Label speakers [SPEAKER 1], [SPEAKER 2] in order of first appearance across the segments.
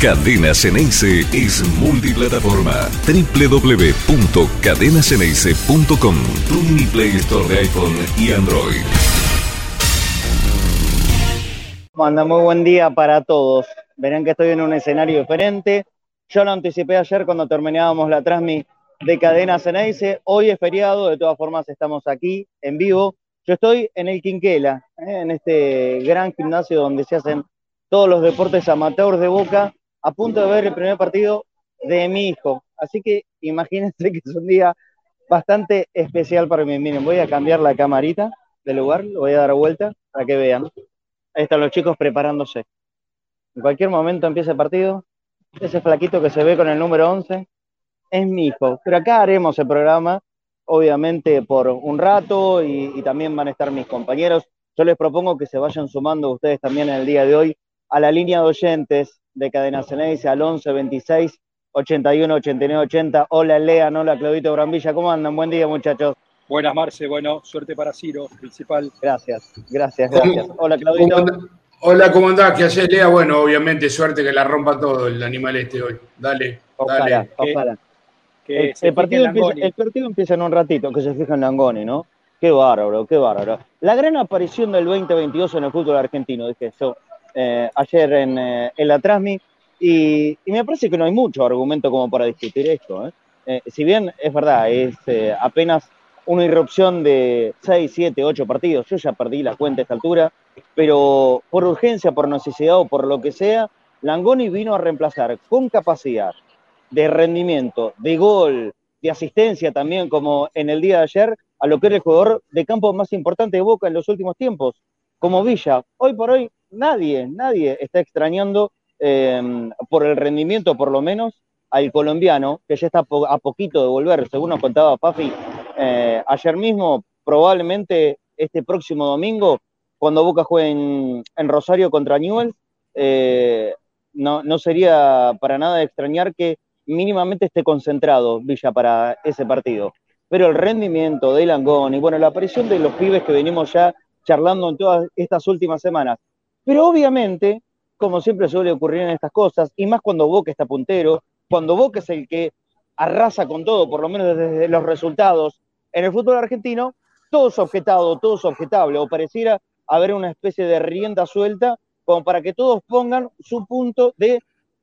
[SPEAKER 1] Cadena Ceneice es multiplataforma. www.cadenaceneice.com Tu mini Play Store de iPhone y Android.
[SPEAKER 2] Manda muy buen día para todos. Verán que estoy en un escenario diferente. Yo lo anticipé ayer cuando terminábamos la transmisión de Cadena Ceneice. Hoy es feriado, de todas formas estamos aquí en vivo. Yo estoy en el Quinquela, ¿eh? en este gran gimnasio donde se hacen todos los deportes amateurs de Boca, a punto de ver el primer partido de mi hijo. Así que imagínense que es un día bastante especial para mí. Miren, voy a cambiar la camarita del lugar, lo voy a dar vuelta para que vean. Ahí están los chicos preparándose. En cualquier momento empieza el partido. Ese flaquito que se ve con el número 11 es mi hijo. Pero acá haremos el programa, obviamente, por un rato y, también van a estar mis compañeros. Yo les propongo que se vayan sumando ustedes también en el día de hoy a la línea de oyentes de Cadena Ceneice al 11 26 81 89 80. Hola Lea, hola Claudito Brambilla, ¿cómo andan? Buen día muchachos.
[SPEAKER 3] Buenas Marce, bueno, suerte para Ciro, principal.
[SPEAKER 2] Gracias, gracias, gracias. Hola Claudito.
[SPEAKER 4] Hola, ¿cómo andás? ¿Qué haces, Lea? Bueno, obviamente, suerte que la rompa todo el animal este hoy. Dale, dale.
[SPEAKER 2] Ojalá el, partido empieza, en un ratito, que se fija en Langoni, ¿no? Qué bárbaro, qué bárbaro. La gran aparición del 2022 en el fútbol argentino, dije eso eh, ayer en, eh, en, la Transmi, y, me parece que no hay mucho argumento como para discutir esto. ¿eh? si bien es verdad, es apenas una irrupción de 6, 7, 8 partidos, yo ya perdí la cuenta a esta altura, pero por urgencia, por necesidad o por lo que sea, Langoni vino a reemplazar con capacidad, de rendimiento, de gol, de asistencia también, como en el día de ayer, a lo que era el jugador de campo más importante de Boca en los últimos tiempos, como Villa. Hoy por hoy nadie, nadie está extrañando em, por el rendimiento, por lo menos, al colombiano, que ya está a poquito de volver, según nos contaba Pafi eh, ayer mismo, probablemente este próximo domingo, cuando Boca juegue en, Rosario contra Newell, eh, no, no sería para nada de extrañar que mínimamente esté concentrado Villa para ese partido. Pero el rendimiento de Langón y bueno, la aparición de los pibes que venimos ya charlando en todas estas últimas semanas. Pero obviamente, como siempre suele ocurrir en estas cosas, y más cuando Boca está puntero, cuando Boca es el que arrasa con todo, por lo menos desde los resultados, en el fútbol argentino, todo es objetado, todo es objetable, o pareciera haber una especie de rienda suelta como para que todos pongan su punto de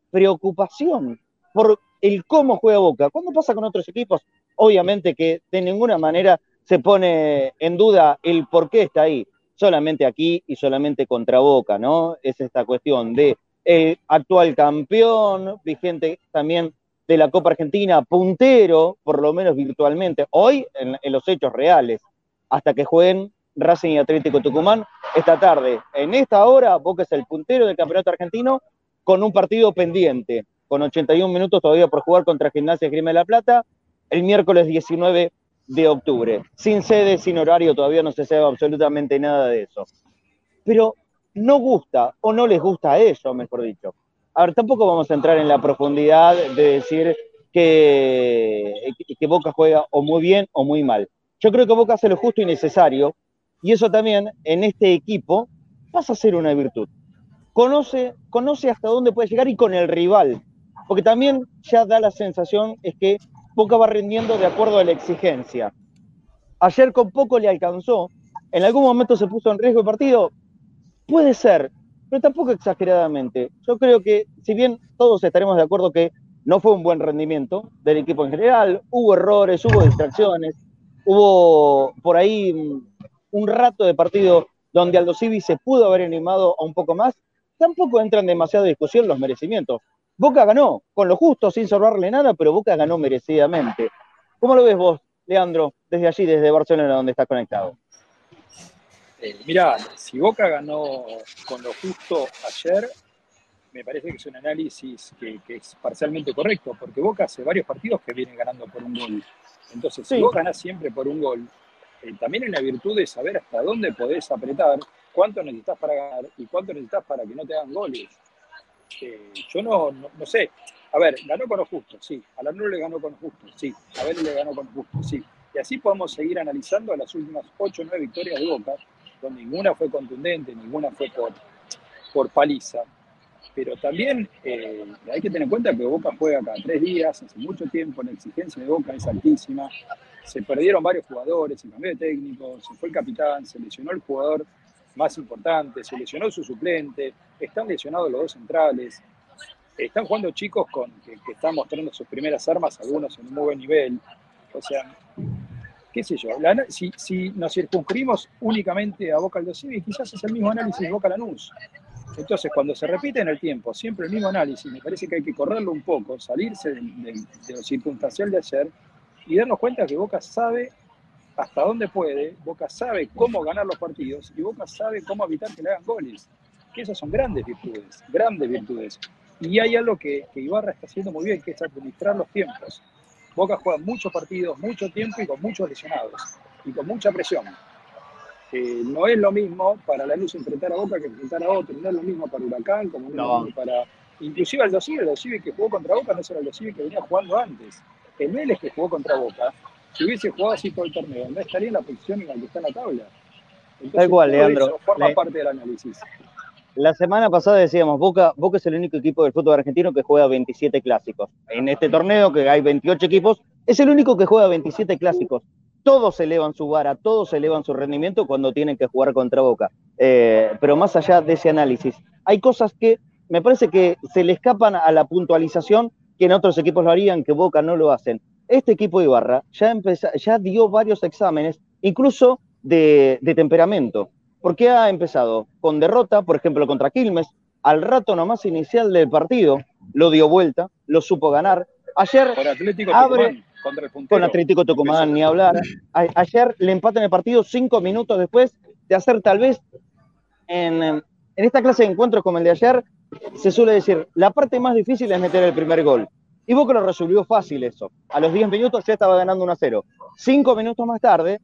[SPEAKER 2] preocupación por el cómo juega Boca. ¿Cuándo pasa con otros equipos? Obviamente que de ninguna manera se pone en duda el por qué está ahí. Solamente aquí y solamente contra Boca, ¿no? Es esta cuestión de el actual campeón, vigente también de la Copa Argentina, puntero, por lo menos virtualmente, hoy en, en los hechos reales, hasta que jueguen Racing y Atlético Tucumán esta tarde. En esta hora, Boca es el puntero del campeonato argentino con un partido pendiente con 81 minutos todavía por jugar contra Gimnasia Grima de la Plata, el miércoles 19 de octubre. Sin sede, sin horario, todavía no se sabe absolutamente nada de eso. Pero no gusta, o no les gusta a ellos, mejor dicho. A ver, tampoco vamos a entrar en la profundidad de decir que, que Boca juega o muy bien o muy mal. Yo creo que Boca hace lo justo y necesario, y eso también en este equipo pasa a ser una virtud. Conoce, conoce hasta dónde puede llegar y con el rival porque también ya da la sensación es que Boca va rindiendo de acuerdo a la exigencia. Ayer con poco le alcanzó, en algún momento se puso en riesgo el partido, puede ser, pero tampoco exageradamente. Yo creo que si bien todos estaremos de acuerdo que no fue un buen rendimiento del equipo en general, hubo errores, hubo distracciones, hubo por ahí un rato de partido donde Aldo Civi se pudo haber animado a un poco más, tampoco entran demasiado discusión los merecimientos. Boca ganó, con lo justo, sin salvarle nada, pero Boca ganó merecidamente. ¿Cómo lo ves vos, Leandro, desde allí, desde Barcelona, donde estás conectado?
[SPEAKER 3] Eh, mirá, si Boca ganó con lo justo ayer, me parece que es un análisis que, es parcialmente correcto, porque Boca hace varios partidos que vienen ganando por un gol. Entonces, si vos ganás siempre por un gol, eh, también hay la virtud de saber hasta dónde podés apretar, cuánto necesitas para ganar y cuánto necesitas para que no te hagan goles yo no, no, sé. A ver, ganó con lo justo, sí. A la le ganó con lo justo, sí. A Vélez le ganó con lo justo, sí. Y así podemos seguir analizando las últimas 8 o 9 victorias de Boca, donde ninguna fue contundente, ninguna fue por, por paliza. pero también eh, hay que tener en cuenta que Boca juega cada tres días, hace mucho tiempo, la exigencia de Boca es altísima, se perdieron varios jugadores, se cambió de técnico, se fue el capitán, se lesionó el jugador más importante, se lesionó su suplente, están lesionados los dos centrales, están jugando chicos con, que, están mostrando sus primeras armas, algunos en un muy buen nivel. O sea, qué sé yo, si, nos circunscribimos únicamente a Boca Aldo quizás es el mismo análisis de Boca Lanús. Entonces, cuando se repite en el tiempo siempre el mismo análisis, me parece que hay que correrlo un poco, salirse de, de lo circunstancial de ayer y darnos cuenta que Boca sabe hasta dónde puede, Boca sabe cómo ganar los partidos y Boca sabe cómo evitar que le hagan goles. Que esas son grandes virtudes, grandes virtudes. Y hay algo que, Ibarra está haciendo muy bien, que es administrar los tiempos. Boca juega muchos partidos, mucho tiempo y con muchos lesionados y con mucha presión. Eh, no es lo mismo para la luz enfrentar a Boca que enfrentar a otro, no es lo mismo para Huracán como no. para... Inclusive al Dosivi, el Dosivi que jugó contra Boca no es el Dosivi que venía jugando antes. El Vélez que jugó contra Boca, si hubiese jugado así todo el torneo, no estaría en la posición en la que está en la tabla.
[SPEAKER 2] Entonces, Tal cual, Leandro.
[SPEAKER 3] Eso forma parte del análisis.
[SPEAKER 2] La semana pasada decíamos, Boca, Boca es el único equipo del fútbol argentino que juega 27 clásicos. En este torneo, que hay 28 equipos, es el único que juega 27 clásicos. Todos elevan su vara, todos elevan su rendimiento cuando tienen que jugar contra Boca. Eh, pero más allá de ese análisis, hay cosas que me parece que se le escapan a la puntualización que en otros equipos lo harían, que Boca no lo hacen. Este equipo de Ibarra ya, ya dio varios exámenes, incluso de temperamento porque ha empezado con derrota, por ejemplo, contra Quilmes, al rato nomás inicial del partido, lo dio vuelta, lo supo ganar. Ayer abre contra el con Atlético Tucumán, ni hablar. ayer le empatan el partido cinco minutos después de hacer tal vez en, en esta clase de encuentros como el de ayer, se suele decir, la parte más difícil es meter el primer gol. Y Boca lo resolvió fácil eso. A los 10 minutos ya estaba ganando 1 a 0. Cinco minutos más tarde,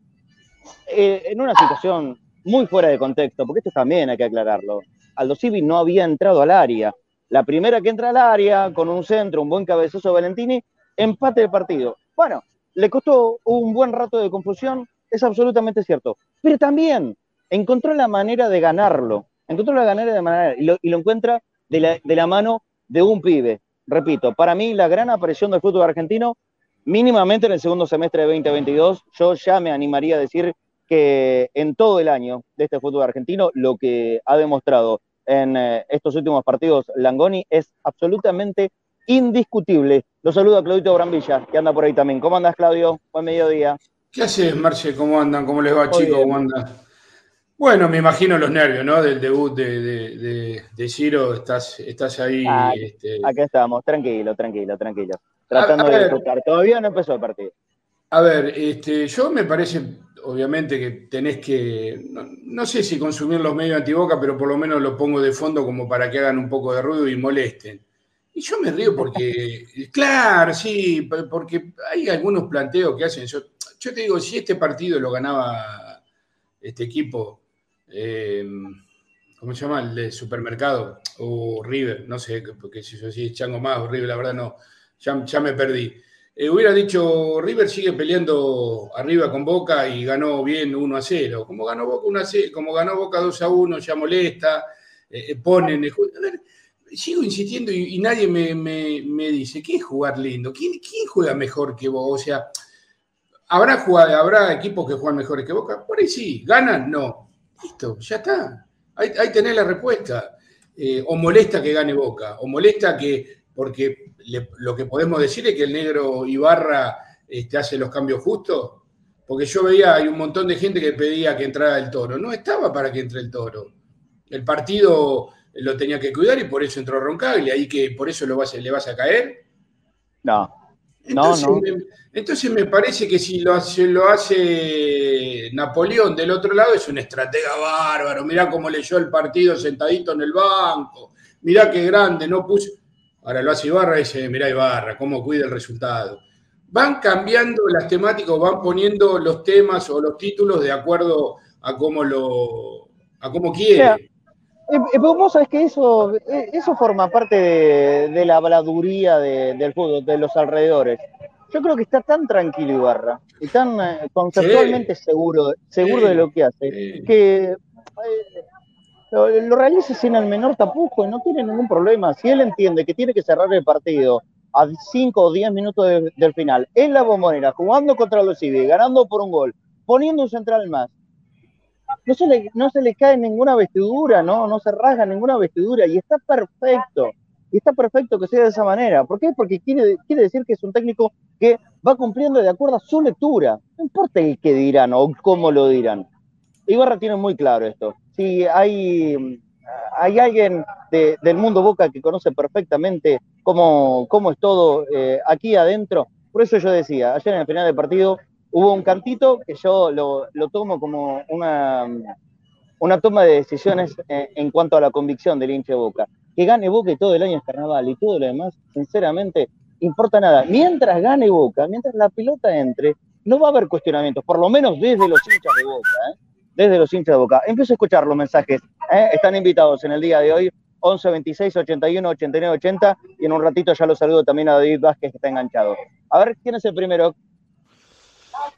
[SPEAKER 2] eh, en una situación muy fuera de contexto, porque esto también hay que aclararlo. Aldo Civi no había entrado al área. La primera que entra al área, con un centro, un buen cabezazo de Valentini, empate el partido. Bueno, le costó un buen rato de confusión, es absolutamente cierto. Pero también encontró la manera de ganarlo. Encontró la manera de ganar y lo, encuentra de de la mano de un pibe. Repito, para mí la gran aparición del fútbol argentino, mínimamente en el segundo semestre de 2022, yo ya me animaría a decir que en todo el año de este fútbol argentino lo que ha demostrado en eh, estos últimos partidos Langoni es absolutamente indiscutible. Lo saludo a Claudito Brambilla, que anda por ahí también. ¿Cómo andas, Claudio? Buen mediodía.
[SPEAKER 4] ¿Qué haces, Marce? ¿Cómo andan? ¿Cómo les va, chicos? ¿Cómo andan? Bueno, me imagino los nervios, ¿no? Del debut de, de, de, Ciro, estás, estás ahí.
[SPEAKER 2] Ah, este... Aquí estamos, tranquilo, tranquilo, tranquilo. Tratando de disfrutar. Todavía no empezó el partido.
[SPEAKER 4] A ver, este, yo me parece obviamente que tenés que, no, sé si consumir los medios antiboca, pero por lo menos lo pongo de fondo como para que hagan un poco de ruido y molesten. Y yo me río porque, claro, sí, porque hay algunos planteos que hacen. Yo, yo te digo, si este partido lo ganaba este equipo, eh, ¿cómo se llama? El de supermercado o River, no sé, porque si yo sí chango más o River, la verdad no, ya, me perdí. Eh, hubiera dicho, River sigue peleando arriba con Boca y ganó bien 1 a 0. Como ganó Boca 1 a 0, como ganó Boca 2 a 1, ya molesta, eh, eh, ponen. sigo insistiendo y, nadie me, dice, ¿qué es jugar lindo? ¿Quién, juega mejor que Boca? O sea, ¿habrá, ¿habrá equipos que juegan mejores que Boca? Por ahí sí, ¿ganan? No. Listo, ya está. Ahí, ahí tenés la respuesta. o molesta que gane Boca, o molesta que, porque lo que podemos decir es que el negro Ibarra este, hace los cambios justos, porque yo veía, hay un montón de gente que pedía que entrara el toro. No estaba para que entre el toro. El partido lo tenía que cuidar y por eso entró Roncaglia, ahí que por eso lo vas, le vas a caer.
[SPEAKER 2] No.
[SPEAKER 4] Entonces, no, Me, entonces me parece que si lo hace, lo hace Napoleón del otro lado es un estratega bárbaro. Mirá cómo leyó el partido sentadito en el banco. Mirá qué grande, no puso. Ahora lo hace Ibarra y dice, mirá Ibarra, cómo cuida el resultado. Van cambiando las temáticas, van poniendo los temas o los títulos de acuerdo a cómo lo a cómo quiere.
[SPEAKER 2] Eh, eh, vos sabés que eso, eh, eso forma parte de, la habladuría del fútbol, de los alrededores. Yo creo que está tan tranquilo Ibarra y tan conceptualmente seguro, seguro de lo que hace, que lo, realice sin el menor tapujo y no tiene ningún problema. Si él entiende que tiene que cerrar el partido a 5 o 10 minutos del final, en la bombonera, jugando contra los civiles, ganando por un gol, poniendo un central más, no se le, no se le cae ninguna vestidura, ¿no? no se rasga ninguna vestidura y está perfecto. Y está perfecto que sea de esa manera. ¿Por qué? Porque quiere, quiere decir que es un técnico que va cumpliendo de acuerdo a su lectura. No importa el qué dirán o cómo lo dirán. Ibarra tiene muy claro esto. Si hay, hay alguien del mundo Boca que conoce perfectamente cómo, cómo es todo eh, aquí adentro, por eso yo decía, ayer en el final del partido hubo un cantito que yo lo, tomo como una, una toma de decisiones en, cuanto a la convicción del hincha de Boca. Que gane Boca y todo el año es carnaval y todo lo demás, sinceramente, importa nada. Mientras gane Boca, mientras la pelota entre, no va a haber cuestionamientos, por lo menos desde los hinchas de Boca. ¿eh? desde los hinchas de Boca. Empiezo a escuchar los mensajes. ¿eh? Están invitados en el día de hoy, 11 26 81 89 80, y en un ratito ya lo saludo también a David Vázquez, que está enganchado. A ver, ¿quién es el primero?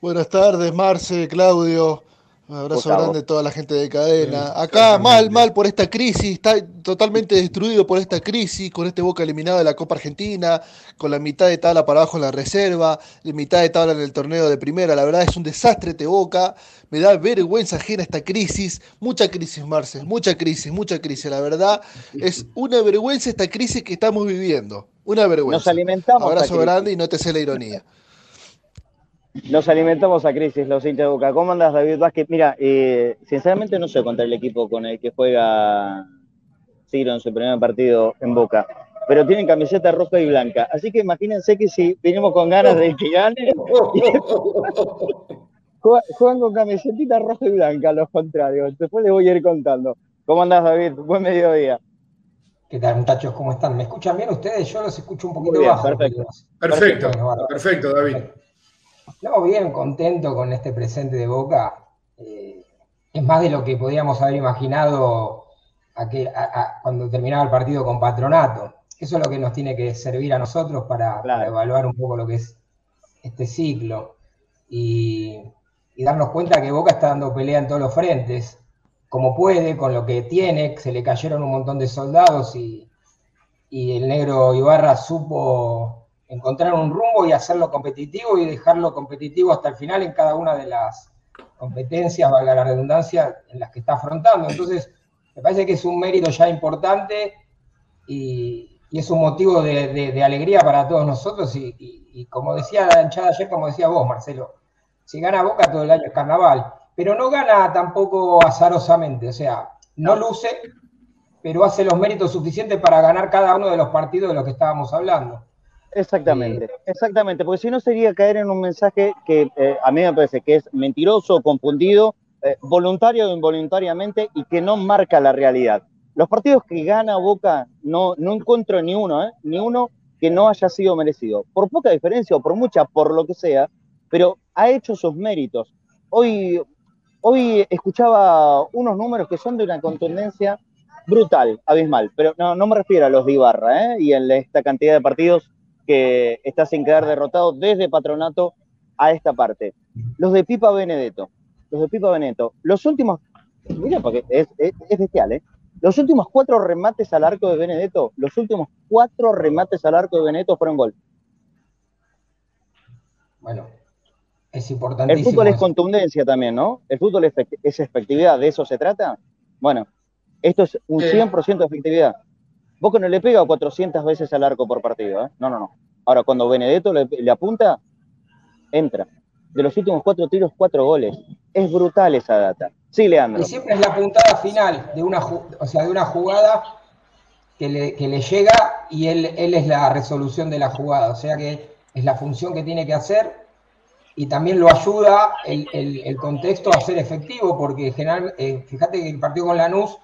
[SPEAKER 5] Buenas tardes, Marce, Claudio. Un abrazo grande a toda la gente de cadena. Acá mal, mal por esta crisis, está totalmente destruido por esta crisis, con este Boca eliminado de la Copa Argentina, con la mitad de tabla para abajo en la reserva, la mitad de tabla en el torneo de primera. La verdad es un desastre este Boca. Me da vergüenza ajena esta crisis. Mucha crisis, Marce, mucha crisis, mucha crisis. La verdad es una vergüenza esta crisis que estamos viviendo. Una vergüenza.
[SPEAKER 2] Nos alimentamos.
[SPEAKER 5] Abrazo grande y no te sé la ironía.
[SPEAKER 2] Nos alimentamos a crisis los hinchas de Boca. ¿Cómo andas, David Vázquez? Mira, eh, sinceramente no sé contra el equipo con el que juega Ciro en su primer partido en Boca, pero tienen camiseta roja y blanca. Así que imagínense que si venimos con ganas de que gane, juegan con camiseta roja y blanca, los contrarios. Después les voy a ir contando. ¿Cómo andás, David? Buen mediodía.
[SPEAKER 6] ¿Qué tal, muchachos? ¿Cómo están? ¿Me escuchan bien ustedes? Yo los escucho un poquito bajo.
[SPEAKER 4] Perfecto. Perfecto, perfecto, David.
[SPEAKER 6] No, bien contento con este presente de Boca. Eh, es más de lo que podíamos haber imaginado cuando terminaba el partido con Patronato. Eso es lo que nos tiene que servir a nosotros para, evaluar un poco lo que es este ciclo y, darnos cuenta que Boca está dando pelea en todos los frentes, como puede, con lo que tiene, se le cayeron un montón de soldados y, y el negro Ibarra supo encontrar un rumbo y hacerlo competitivo y dejarlo competitivo hasta el final en cada una de las competencias, valga la redundancia, en las que está afrontando. Entonces, me parece que es un mérito ya importante y, es un motivo de, alegría para todos nosotros. Y, como decía la hinchada ayer, como decía vos, Marcelo, si gana Boca todo el año es carnaval, pero no gana tampoco azarosamente, o sea, no luce, pero hace los méritos suficientes para ganar cada uno de los partidos de los que estábamos hablando.
[SPEAKER 2] Exactamente, exactamente, porque si no sería caer en un mensaje que eh, a mí me parece que es mentiroso, confundido, eh, voluntario o involuntariamente y que no marca la realidad. Los partidos que gana Boca no, no encuentro ni uno, ¿eh? ni uno que no haya sido merecido, por poca diferencia o por mucha, por lo que sea, pero ha hecho sus méritos. Hoy, hoy escuchaba unos números que son de una contundencia brutal, abismal, pero no, no me refiero a los de Ibarra, ¿eh? y en esta cantidad de partidos que está sin quedar derrotado desde Patronato a esta parte. Los de Pipa Benedetto, los de Pipa Benedetto, los últimos, mira, porque es, es, bestial, ¿eh? Los últimos cuatro remates al arco de Benedetto, los últimos cuatro remates al arco de Benedetto fueron gol.
[SPEAKER 6] Bueno, es importantísimo.
[SPEAKER 2] El fútbol es contundencia también, ¿no? El fútbol es, es efectividad, ¿de eso se trata? Bueno, esto es un 100% de efectividad. Boca no le pega 400 veces al arco por partido, ¿eh? No, no, no. Ahora, cuando Benedetto le, apunta, entra. De los últimos cuatro tiros, cuatro goles. Es brutal esa data. Sí, Leandro.
[SPEAKER 6] Y siempre es la puntada final de una, o sea, de una jugada que le, llega y él, él es la resolución de la jugada. O sea que es la función que tiene que hacer y también lo ayuda el, contexto a ser efectivo, porque general, eh, fíjate que el partido con Lanús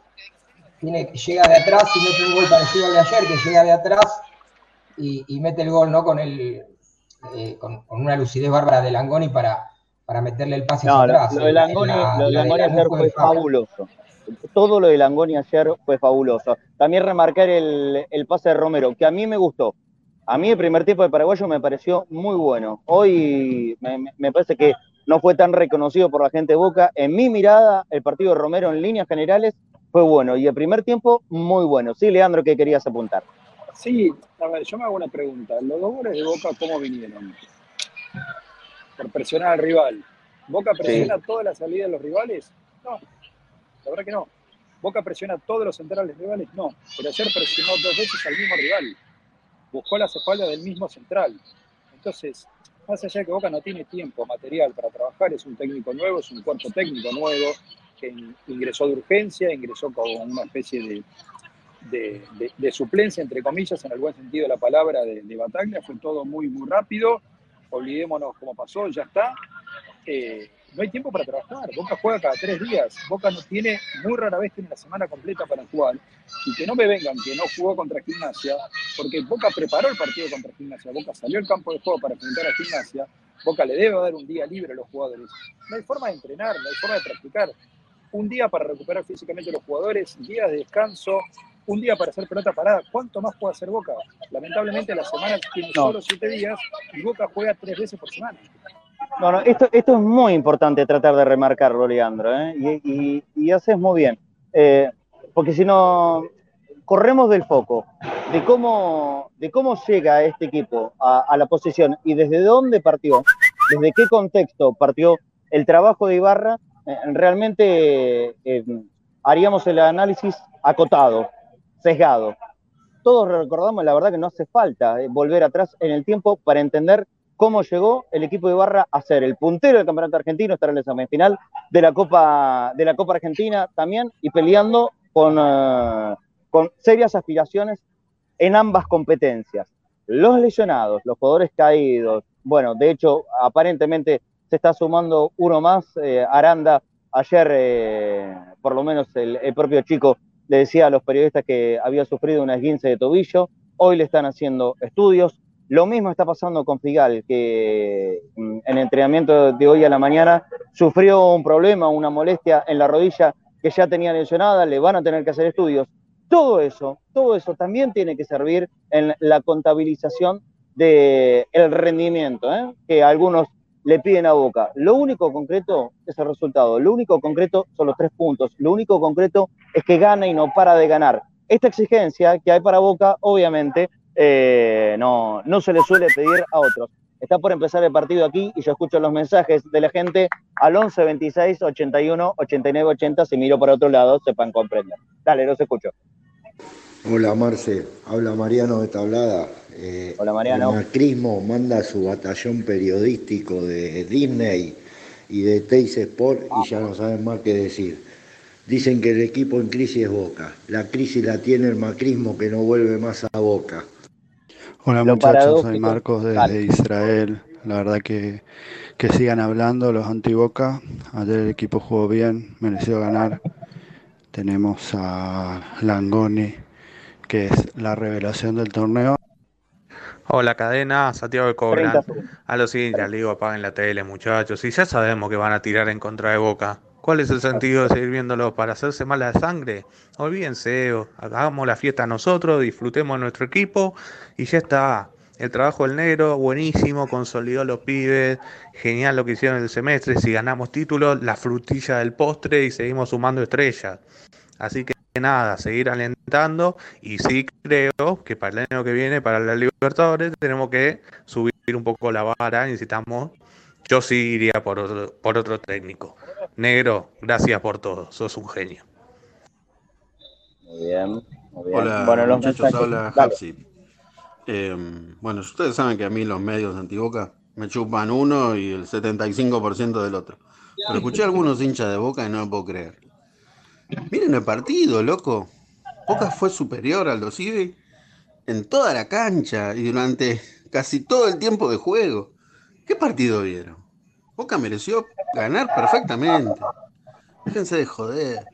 [SPEAKER 6] llega de atrás y mete un gol parecido al de ayer, que llega de atrás y, mete el gol, ¿no? Con el eh, con, una lucidez bárbara de Langoni para, para meterle el pase hacia atrás.
[SPEAKER 2] Lo de Langoni, ayer fue fabuloso. Todo lo de Langoni ayer fue fabuloso. También remarcar el, pase de Romero, que a mí me gustó. A mí el primer tiempo de paraguayo me pareció muy bueno. Hoy me, me, parece que no fue tan reconocido por la gente de Boca. En mi mirada, el partido de Romero en líneas generales fue bueno. Y el primer tiempo, muy bueno. Sí, Leandro, ¿qué querías apuntar?
[SPEAKER 3] Sí, a ver, yo me hago una pregunta. ¿Los dos goles de Boca cómo vinieron? Por presionar al rival. ¿Boca presiona toda la salida de los rivales? No, la verdad que no. ¿Boca presiona todos los centrales rivales? No. Pero ayer presionó dos veces al mismo rival. Buscó las espaldas del mismo central. Entonces, más allá de que Boca no tiene tiempo material para trabajar, es un técnico nuevo, es un cuerpo técnico nuevo, que ingresó de urgencia, ingresó con una especie de, de, suplencia, entre comillas, en el buen sentido de la palabra, de, de Bataglia. Fue todo muy, muy rápido. Olvidémonos cómo pasó, ya está. Eh, no hay tiempo para trabajar. Boca juega cada tres días. Boca no tiene, muy rara vez tiene la semana completa para jugar. Y que no me vengan que no jugó contra Gimnasia, porque Boca preparó el partido contra Gimnasia. Boca salió al campo de juego para enfrentar a Gimnasia. Boca le debe dar un día libre a los jugadores. No hay forma de entrenar, no hay forma de practicar. Un día para recuperar físicamente a los jugadores, días de descanso, un día para hacer pelota parada. ¿Cuánto más puede hacer Boca? Lamentablemente la semana tiene solo siete días y Boca juega tres veces por semana.
[SPEAKER 2] No, no, esto, esto es muy importante tratar de remarcarlo, Leandro, ¿eh? y, y, haces muy bien. Eh, porque si no, corremos del foco de cómo, de cómo llega este equipo a, la posición y desde dónde partió, desde qué contexto partió el trabajo de Ibarra, eh, realmente haríamos el análisis acotado, sesgado. Todos recordamos, la verdad, que no hace falta volver atrás en el tiempo para entender cómo llegó el equipo de Barra a ser el puntero del campeonato argentino, estar en el final de la Copa, de la Copa Argentina también y peleando con, eh, con serias aspiraciones en ambas competencias. Los lesionados, los jugadores caídos, bueno, de hecho, aparentemente se está sumando uno más, eh, Aranda, ayer eh, por lo menos el, propio chico le decía a los periodistas que había sufrido una esguince de tobillo, hoy le están haciendo estudios, lo mismo está pasando con Figal, que mm, en el entrenamiento de hoy a la mañana sufrió un problema, una molestia en la rodilla que ya tenía lesionada, le van a tener que hacer estudios. Todo eso, todo eso también tiene que servir en la contabilización del rendimiento, ¿eh? que algunos le piden a Boca. Lo único concreto es el resultado, lo único concreto son los tres puntos, lo único concreto es que gana y no para de ganar. Esta exigencia que hay para Boca, obviamente, eh, no, no se le suele pedir a otros. Está por empezar el partido aquí y yo escucho los mensajes de la gente al 11 26 81 89 80. Si miro para otro lado, sepan comprender. Dale, los escucho.
[SPEAKER 7] Hola Marce, habla Mariano de Tablada.
[SPEAKER 2] Eh, Hola Mariano.
[SPEAKER 7] El macrismo manda su batallón periodístico de Disney y de Teis Sport y ya no saben más qué decir. Dicen que el equipo en crisis es Boca. La crisis la tiene el macrismo que no vuelve más a Boca.
[SPEAKER 8] Hola muchachos, soy Marcos desde Israel. La verdad que, que sigan hablando los anti-Boca. Ayer el equipo jugó bien, mereció ganar. Tenemos a Langoni, que es la revelación del torneo.
[SPEAKER 9] Hola cadena, Santiago de Cobran. A los siguiente, le digo apaguen la tele muchachos. Y ya sabemos que van a tirar en contra de Boca. ¿Cuál es el sentido de seguir viéndolo? ¿Para hacerse mala sangre? Olvídense, hagamos la fiesta nosotros, disfrutemos nuestro equipo y ya está. El trabajo del negro, buenísimo, consolidó a los pibes, genial lo que hicieron el semestre. Si ganamos títulos, la frutilla del postre y seguimos sumando estrellas. Así que nada, seguir alentando y sí creo que para el año que viene, para la Libertadores, tenemos que subir un poco la vara. Necesitamos, yo sí iría por otro, por otro técnico. Negro, gracias por todo, sos un genio.
[SPEAKER 2] Muy bien, muy bien.
[SPEAKER 10] Hola, bueno, muchachos, habla Hapsi. Em, bueno, ustedes saben que a mí los medios anti-Boca me chupan uno y el 75% del otro. Pero escuché a algunos hinchas de Boca y no me puedo creer. Miren el partido, loco. Boca fue superior a los en toda la cancha y durante casi todo el tiempo de juego. ¿Qué partido vieron? Boca mereció ganar perfectamente. Déjense de joder.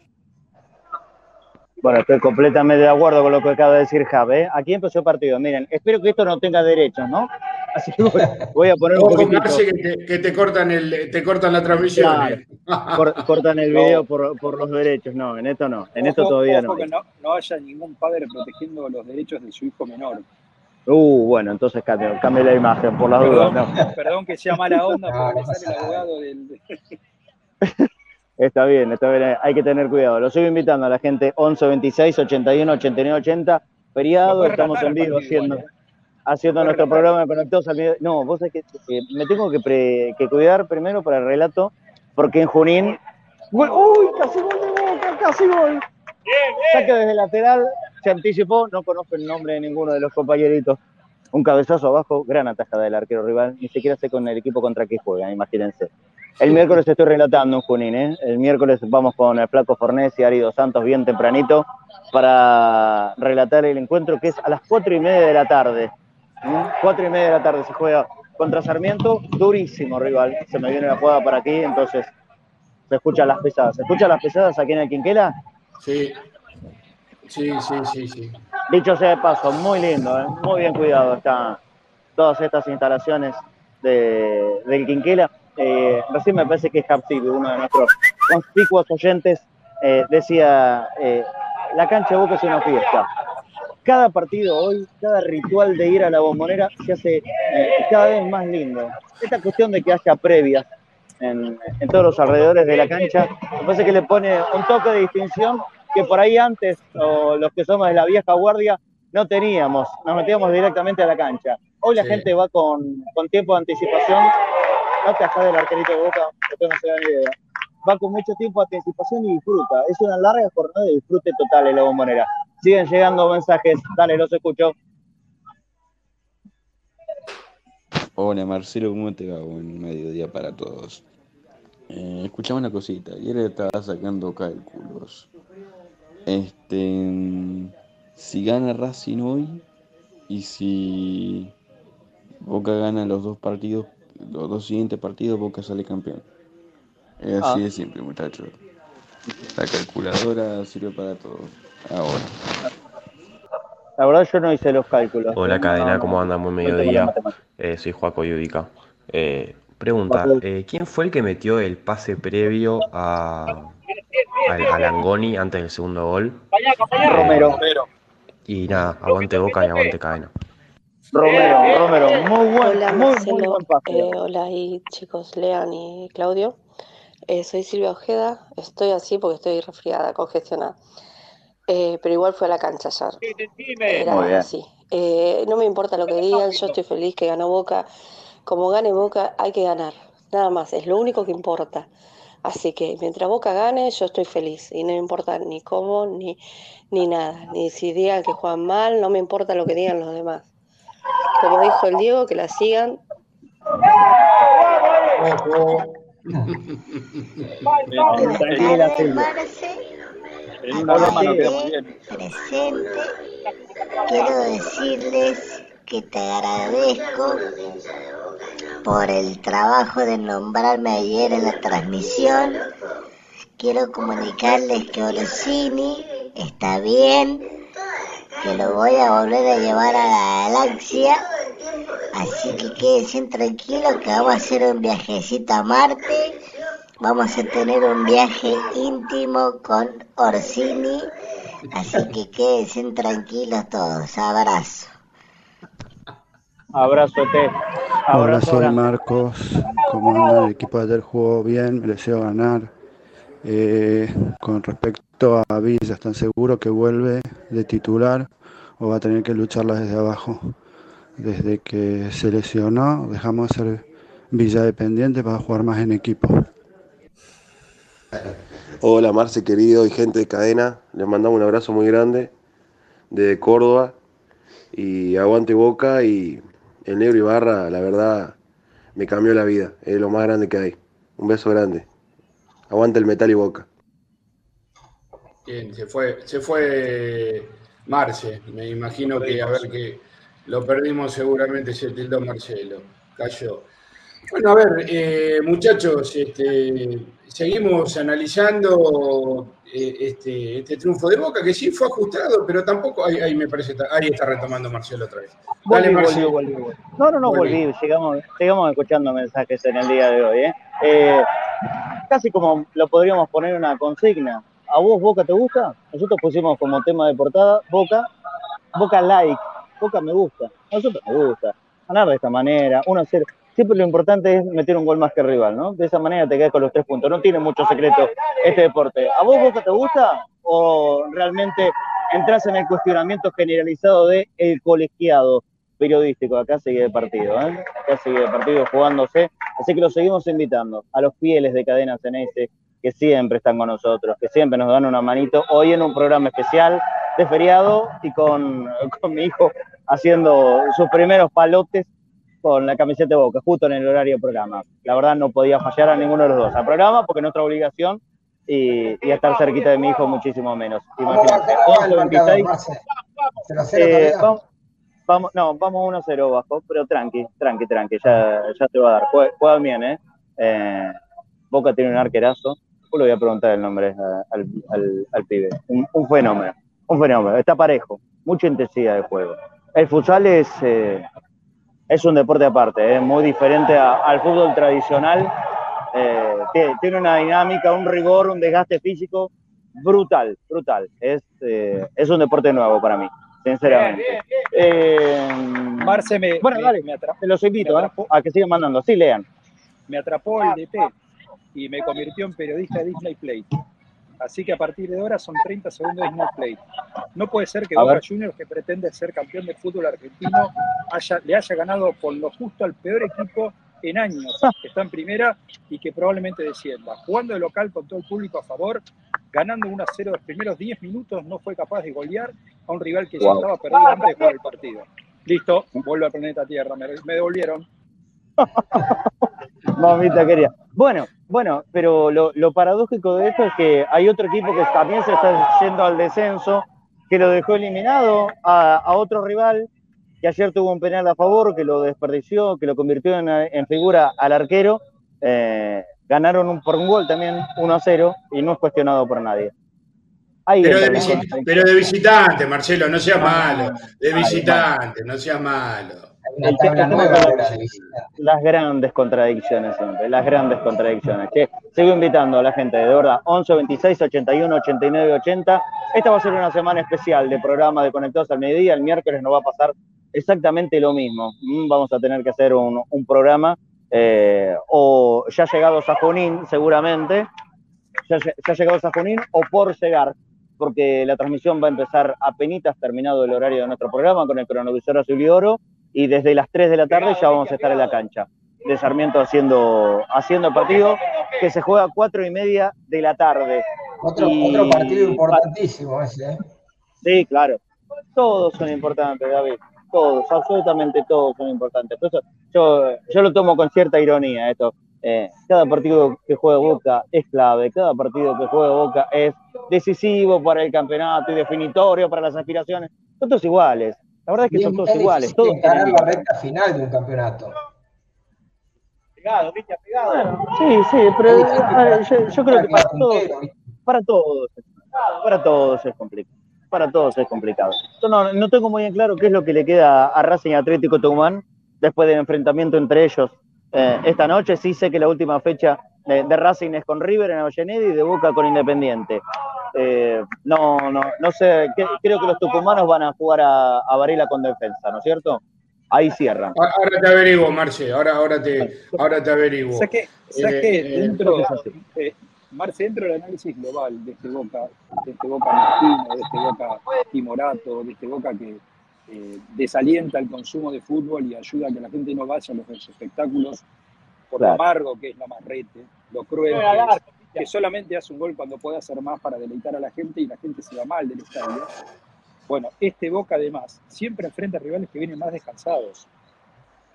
[SPEAKER 2] Bueno, estoy completamente de acuerdo con lo que acaba de decir Javi. ¿eh? Aquí empezó el partido. Miren, espero que esto no tenga derechos, ¿no? Así que voy, a poner un poquito.
[SPEAKER 4] Que te, que te cortan el, te cortan la transmisión. ¿eh?
[SPEAKER 2] cortan el video por, por, los derechos. No, en esto no. En esto todavía no.
[SPEAKER 3] que no. No haya ningún padre protegiendo los derechos de su hijo menor.
[SPEAKER 2] Uh, bueno, entonces cambie, cambie la imagen, por las dudas.
[SPEAKER 3] No. Perdón que sea mala onda, porque me sale el abogado del.
[SPEAKER 2] Está bien, está bien, hay que tener cuidado. Lo sigo invitando a la gente 11 26 81 89 80. Feriado, estamos en vivo haciendo, haciendo nuestro programa de Conectados al No, vos sabés que me tengo que, que, cuidar primero para el relato, porque en Junín. ¡Uy! ¡Casi gol de boca! ¡Casi gol! Saque desde lateral, se anticipó, no conozco el nombre de ninguno de los compañeritos. Un cabezazo abajo, gran atajada del arquero rival, ni siquiera sé con el equipo contra qué juegan, imagínense. El miércoles estoy relatando en Junín, ¿eh? El miércoles vamos con el Flaco Fornés y Arido Santos bien tempranito para relatar el encuentro que es a las cuatro y media de la tarde. Cuatro y media de la tarde se juega contra Sarmiento, durísimo rival. Se me viene la jugada para aquí, entonces se escuchan las pesadas. ¿Se escuchan las pesadas aquí en el Quinquela?
[SPEAKER 4] Sí, sí, sí, sí, sí.
[SPEAKER 2] Dicho sea de paso, muy lindo, ¿eh? muy bien cuidado están todas estas instalaciones de, del Quinquela. Eh, recién me parece que es Capsibi, uno de nuestros conspicuos oyentes, eh, decía, eh, la cancha de Boca es una fiesta. Cada partido hoy, cada ritual de ir a la bombonera se hace cada vez más lindo. Esta cuestión de que haya previas en, en, todos los alrededores de la cancha, me parece que le pone un toque de distinción que por ahí antes, o los que somos de la vieja guardia, no teníamos, nos metíamos directamente a la cancha. Hoy la gente va con, con, tiempo de anticipación, no te del arquerito de boca, no se da ni idea. Va con mucho tiempo de anticipación y disfruta. Es una larga jornada de disfrute total en la bombonera. Siguen llegando mensajes, dale, los escucho.
[SPEAKER 11] Hola Marcelo, ¿cómo te va? Buen mediodía para todos. Eh, escuchame una cosita, ayer estaba sacando cálculos. Este, si gana Racing hoy y si Boca gana los dos partidos, los dos siguientes partidos, Boca sale campeón. Es así ah. de simple, muchachos. La calculadora sirve para todo. Ahora.
[SPEAKER 2] La verdad yo no hice los cálculos.
[SPEAKER 12] Hola cadena, ¿cómo andan? Buen mediodía. Eh, soy Juaco Yudica. Eh, pregunta, eh, ¿quién fue el que metió el pase previo a, a, Langoni antes del segundo gol.
[SPEAKER 2] Romero.
[SPEAKER 12] Y nada, aguante Boca y aguante Cadena.
[SPEAKER 2] Romero, Romero, muy buen,
[SPEAKER 13] hola,
[SPEAKER 2] muy, muy buen
[SPEAKER 13] eh, hola y chicos, Lean y Claudio. Eh, soy Silvia Ojeda, estoy así porque estoy resfriada, congestionada. Eh, pero igual fue a la cancha ayer. Era así. no me importa lo que digan, yo estoy feliz que ganó Boca. Como gane Boca, hay que ganar. Nada más, es lo único que importa. Así que mientras Boca gane, yo estoy feliz y no me importa ni cómo ni, ni nada. Ni si digan que juegan mal, no me importa lo que digan los demás. Como dijo el Diego, que la sigan.
[SPEAKER 14] presente, quiero decirles que te agradezco por el trabajo de nombrarme ayer en la transmisión. Quiero comunicarles que Orsini está bien, que lo voy a volver a llevar a la galaxia. Así que quédense tranquilos que vamos a hacer un viajecito a Marte. Vamos a tener un viaje íntimo con Orsini. Así que quédense tranquilos todos. Abrazo.
[SPEAKER 2] Abrazo, T.
[SPEAKER 8] Abrazo, Hola, Marcos. ¿Cómo anda? El equipo de ayer jugó bien, mereció ganar. Eh, con respecto a Villa, ¿están seguros que vuelve de titular o va a tener que lucharla desde abajo? Desde que se lesionó, dejamos de ser Villa dependiente para jugar más en equipo.
[SPEAKER 15] Hola Marce querido y gente de cadena, les mandamos un abrazo muy grande de Córdoba y aguante boca y el negro Ibarra, la verdad, me cambió la vida. Es lo más grande que hay. Un beso grande. Aguanta el metal y boca.
[SPEAKER 4] Bien, se fue, se fue Marce. Me imagino que a ver que lo perdimos seguramente se tildó Marcelo. Cayó. Bueno, a ver, eh, muchachos, este, seguimos analizando eh, este, este, triunfo de Boca, que sí fue ajustado, pero tampoco, ahí, me parece, ahí está retomando Marcelo otra vez.
[SPEAKER 2] Dale, Marcelo. no, no, no, volví, llegamos, escuchando mensajes en el día de hoy. ¿eh? ¿eh? casi como lo podríamos poner una consigna. ¿A vos Boca te gusta? Nosotros pusimos como tema de portada Boca, Boca like, Boca me gusta, a nosotros me gusta. Ganar de esta manera, 1 0 siempre lo importante es meter un gol más que el rival, ¿no? De esa manera te quedas con los tres puntos. No tiene mucho secreto este deporte. ¿A vos Boca te gusta o realmente entras en el cuestionamiento generalizado de el colegiado periodístico? Acá sigue el partido, ¿eh? Acá sigue el partido jugándose. Así que lo seguimos invitando a los fieles de Cadena Ceneice que siempre están con nosotros, que siempre nos dan una manito. Hoy en un programa especial de feriado y con, con mi hijo haciendo sus primeros palotes con la camiseta de Boca, justo en el horario programa. La verdad no podía fallar a ninguno de los dos. Al programa, porque es nuestra obligación, y, y estar cerquita de mi hijo muchísimo menos. Imagínate, 11 eh, vamos, no, vamos 1-0 bajo, pero tranqui, tranqui, tranqui, ya, ya te va a dar. Juega, bien, ¿eh? ¿eh? Boca tiene un arquerazo. Yo le voy a preguntar el nombre al, al, al pibe. Un, un, fenómeno, un fenómeno. Está parejo, mucha intensidad de juego. El futsal es, eh, es un deporte aparte, es muy diferente al fútbol tradicional. Eh, tiene, una dinámica, un rigor, un desgaste físico brutal, brutal. Es, eh, es un deporte nuevo para mí, sinceramente.
[SPEAKER 3] Eh, Marce me,
[SPEAKER 2] bueno, dale, me te los invito a que sigan mandando. Sí, lean.
[SPEAKER 3] Me atrapó el DT y me convirtió en periodista de Disney Play. Así que a partir de ahora son 30 segundos de Disney Play. No puede ser que Boca Juniors, que pretende ser campeón del fútbol argentino, haya, le haya ganado por lo justo al peor equipo en años que está en primera y que probablemente descienda. Jugando de local con todo el público a favor, ganando 1 a 0 los primeros 10 minutos, no fue capaz de golear a un rival que ya estaba perdido antes de jugar el partido. Listo, vuelvo al planeta Tierra, me, me devolvieron.
[SPEAKER 2] Mamita quería. Bueno, bueno, pero lo, paradójico de esto es que hay otro equipo que también se está yendo al descenso, que lo dejó eliminado a, otro rival, que ayer tuvo un penal a favor, que lo desperdició, que lo convirtió en, figura al arquero. Eh, ganaron un, por un gol también 1 a 0 y no es cuestionado por nadie.
[SPEAKER 4] pero, de visitante, pero, de visitante, Marcelo, no sea malo. De visitante, no sea malo
[SPEAKER 2] las grandes contradicciones siempre, las grandes contradicciones. Que sigo invitando a la gente, de verdad, 11, 26, 81, 89, 80. Esta va a ser una semana especial de programa de Conectados al Mediodía. El miércoles nos va a pasar exactamente lo mismo. Mm, vamos a tener que hacer un, programa, eh, o ya llegados a Junín, seguramente, ya, ya llegados a Junín, o por llegar porque la transmisión va a empezar a penitas terminado el horario de nuestro programa con el cronovisor azul y oro y desde las 3 de la tarde ya vamos a estar en la cancha de Sarmiento haciendo, haciendo el partido que se juega a 4 y media de la tarde.
[SPEAKER 6] Otro, otro partido importantísimo ese. ¿eh?
[SPEAKER 2] Sí, claro. Todos son importantes, David. Todos, absolutamente todos son importantes. yo, yo lo tomo con cierta ironía esto. Eh, cada partido que juega Boca es clave, cada partido que juega Boca es decisivo para el campeonato y definitorio para las aspiraciones. Todos iguales. La verdad es que son todos iguales. Todos
[SPEAKER 6] ganar la recta final de un campeonato.
[SPEAKER 2] Pegado, viste, pegado. sí, sí, pero yo, creo que para todos, para todos, para todos es complicado. Para todos es complicado. no, no tengo muy bien claro qué es lo que le queda a Racing Atlético Tucumán después del enfrentamiento entre ellos eh, esta noche. Sí sé que la última fecha de, Racing es con River en Avellaneda y de Boca con Independiente. Eh, no, no, no sé, creo que los tucumanos van a jugar a, a Varela con defensa, ¿no es cierto? Ahí cierran.
[SPEAKER 4] Ahora te averiguo, Marce, ahora, ahora, te, ahora te averiguo.
[SPEAKER 3] ¿Sabes qué? Eh, dentro, eh, Marce, dentro del análisis global de este Boca, de este Boca Martino, de este Boca Timorato, de este Boca que desalienta el consumo de fútbol y ayuda a que la gente no vaya a los espectáculos por lo amargo que es la marrete, lo cruel que, solamente hace un gol cuando puede hacer más para deleitar a la gente y la gente se va mal del estadio. Bueno, este Boca además siempre enfrenta a rivales que vienen más descansados,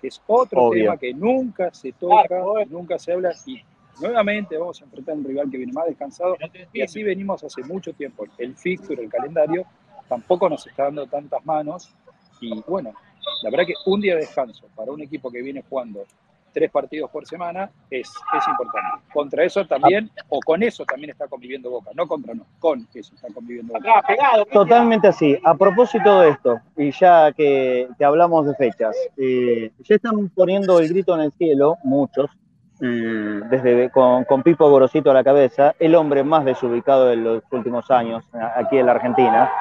[SPEAKER 3] que es otro tema que nunca se toca, nunca se habla y nuevamente vamos a enfrentar a un rival que viene más descansado y así venimos hace mucho tiempo. El fixture, el calendario, tampoco nos está dando tantas manos y bueno, la verdad que un día de descanso para un equipo que viene jugando tres partidos por semana es, es importante. Contra eso también, o con eso también está conviviendo Boca, no contra no, con eso está conviviendo Boca.
[SPEAKER 2] Totalmente así. A propósito de esto, y ya que, hablamos de fechas, eh, ya están poniendo el grito en el cielo, muchos, mm, desde con, Pipo Gorosito a la cabeza, el hombre más desubicado de los últimos años aquí en la Argentina.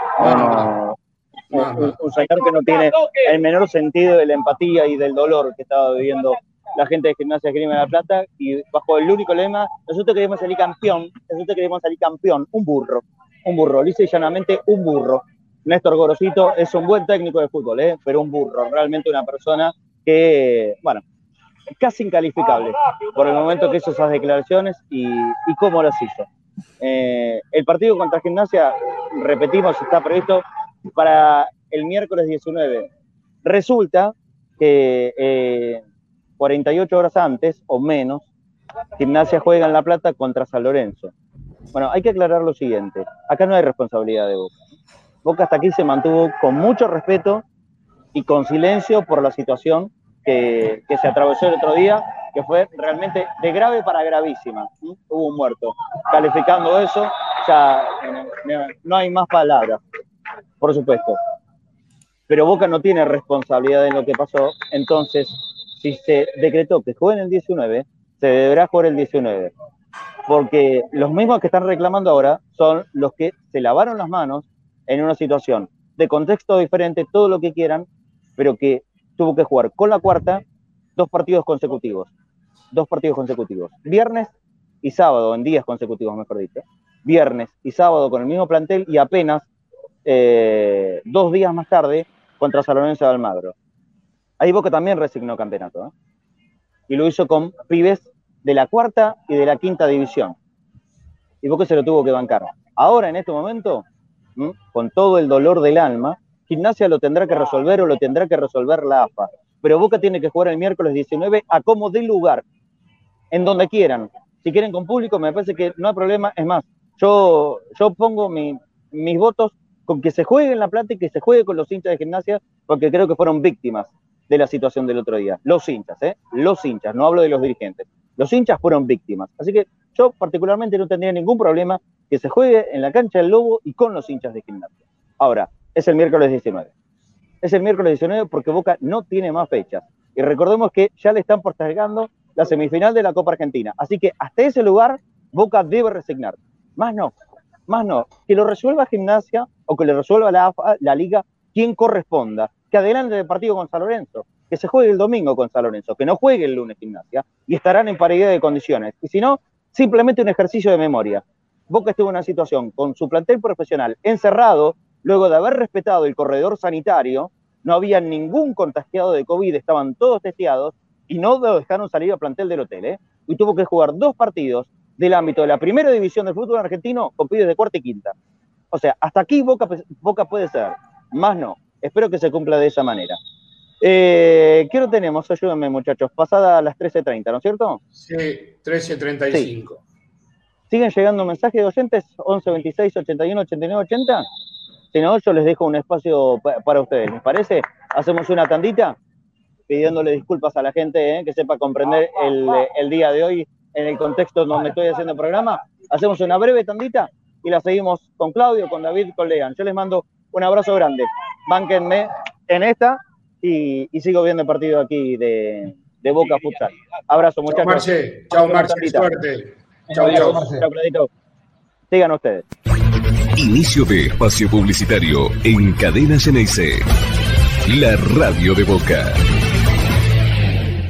[SPEAKER 2] un, señor que no tiene el menor sentido de la empatía y del dolor que estaba viviendo la gente de Gimnasia Grima de la Plata y bajo el único lema, nosotros queremos salir campeón, nosotros queremos salir campeón, un burro, un burro, dice llanamente un burro. Néstor Gorosito es un buen técnico de fútbol, ¿eh? pero un burro, realmente una persona que, bueno, casi incalificable por el momento que hizo esas declaraciones y, y cómo las hizo. Eh, el partido contra Gimnasia, repetimos, está previsto para el miércoles 19. Resulta que 48 eh, horas antes o menos, Gimnasia juega en La Plata contra San Lorenzo. Bueno, hay que aclarar lo siguiente. Acá no hay responsabilidad de Boca. Boca hasta aquí se mantuvo con mucho respeto y con silencio por la situación que, se atravesó el otro día que fue realmente de grave para gravísima. Hubo un muerto. Calificando eso, ya no hay más palabras, por supuesto. Pero Boca no tiene responsabilidad en lo que pasó, entonces, si se decretó que jueguen el 19, se deberá jugar el 19. Porque los mismos que están reclamando ahora son los que se lavaron las manos en una situación de contexto diferente, todo lo que quieran, pero que tuvo que jugar con la cuarta dos partidos consecutivos. Dos partidos consecutivos. Viernes y sábado, en días consecutivos, mejor dicho. Viernes y sábado con el mismo plantel y apenas eh, dos días más tarde contra San Lorenzo de Almagro. Ahí Boca también resignó campeonato. ¿eh? Y lo hizo con pibes de la cuarta y de la quinta división. Y Boca se lo tuvo que bancar. Ahora, en este momento, con todo el dolor del alma, Gimnasia lo tendrá que resolver o lo tendrá que resolver la AFA pero Boca tiene que jugar el miércoles 19 a como dé lugar, en donde quieran. Si quieren con público, me parece que no hay problema. Es más, yo, yo pongo mis votos con que se juegue en La Plata y que se juegue con los hinchas de gimnasia, porque creo que fueron víctimas de la situación del otro día. Los hinchas, ¿eh? Los hinchas, no hablo de los dirigentes. Los hinchas fueron víctimas. Así que yo particularmente no tendría ningún problema que se juegue en la cancha del Lobo y con los hinchas de gimnasia. Ahora, es el miércoles 19 es el miércoles 19 porque Boca no tiene más fechas. Y recordemos que ya le están postergando la semifinal de la Copa Argentina. Así que hasta ese lugar Boca debe resignar. Más no, más no. Que lo resuelva Gimnasia o que le resuelva la, la Liga quien corresponda. Que adelante el partido con San Lorenzo. Que se juegue el domingo con San Lorenzo. Que no juegue el lunes Gimnasia. Y estarán en paridad de condiciones. Y si no, simplemente un ejercicio de memoria. Boca estuvo en una situación con su plantel profesional encerrado luego de haber respetado el corredor sanitario, no había ningún contagiado de COVID, estaban todos testeados y no lo dejaron salir al plantel del hotel. ¿eh? Y tuvo que jugar dos partidos del ámbito de la primera división del fútbol argentino con pibes de cuarta y quinta. O sea, hasta aquí Boca, Boca puede ser, más no. Espero que se cumpla de esa manera. Eh, ¿Qué hora tenemos? Ayúdenme, muchachos. Pasada a las 13.30, ¿no es cierto?
[SPEAKER 4] Sí, 13.35.
[SPEAKER 2] ¿Siguen llegando mensajes de oyentes? 11 26 81 89 80. Si no, yo les dejo un espacio para ustedes. ¿Les parece? Hacemos una tandita pidiéndole disculpas a la gente ¿eh? que sepa comprender el, día de hoy en el contexto donde estoy haciendo el programa. Hacemos una breve tandita y la seguimos con Claudio, con David, con Lean. Yo les mando un abrazo grande. Bánquenme en esta y, sigo viendo el partido aquí de, Boca Futsal. Abrazo, muchachos.
[SPEAKER 4] Chao, Marce. Chao, Marce. Suerte. Chao,
[SPEAKER 2] Chao, Sigan ustedes.
[SPEAKER 1] Inicio de espacio publicitario en Cadena Geneise. La radio de Boca.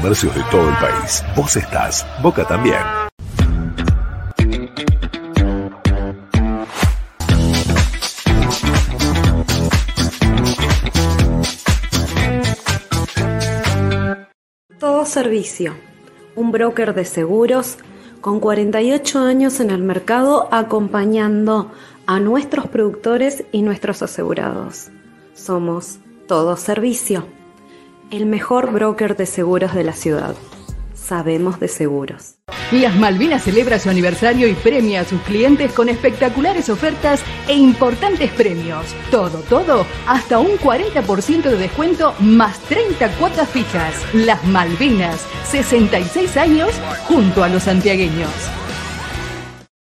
[SPEAKER 1] comercios de todo el país. Vos estás, Boca también.
[SPEAKER 16] Todo Servicio, un broker de seguros con 48 años en el mercado acompañando a nuestros productores y nuestros asegurados. Somos Todo Servicio el mejor broker de seguros de la ciudad. Sabemos de seguros.
[SPEAKER 17] Las Malvinas celebra su aniversario y premia a sus clientes con espectaculares ofertas e importantes premios. Todo, todo, hasta un 40% de descuento más 30 cuotas fijas. Las Malvinas, 66 años junto a los santiagueños.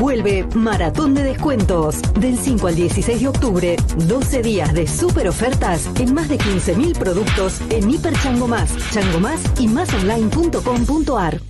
[SPEAKER 17] Vuelve Maratón de Descuentos. Del 5 al 16 de octubre, 12 días de super ofertas en más de 15.000 productos en Hiper Chango Más, Chango Más y másonline.com.ar.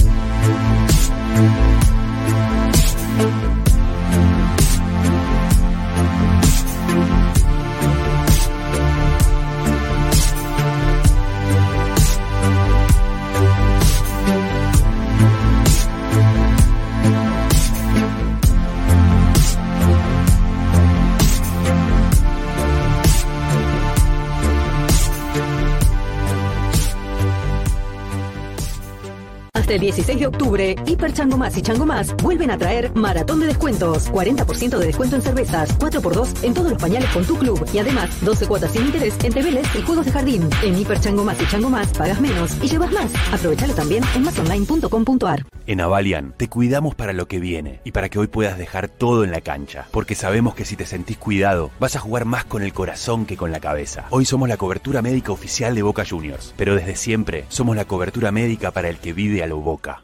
[SPEAKER 17] El 16 de octubre, Hiper Chango Más y Chango Más vuelven a traer maratón de descuentos. 40% de descuento en cervezas, 4x2 en todos los pañales con tu club y además 12 cuotas sin interés en tebeles y juegos de jardín. En Hiper Chango Más y Chango Más pagas menos y llevas más. Aprovechalo también en masonline.com.ar.
[SPEAKER 18] En Avalian te cuidamos para lo que viene y para que hoy puedas dejar todo en la cancha, porque sabemos que si te sentís cuidado, vas a jugar más con el corazón que con la cabeza. Hoy somos la cobertura médica oficial de Boca Juniors, pero desde siempre somos la cobertura médica para el que vive a lo Boca.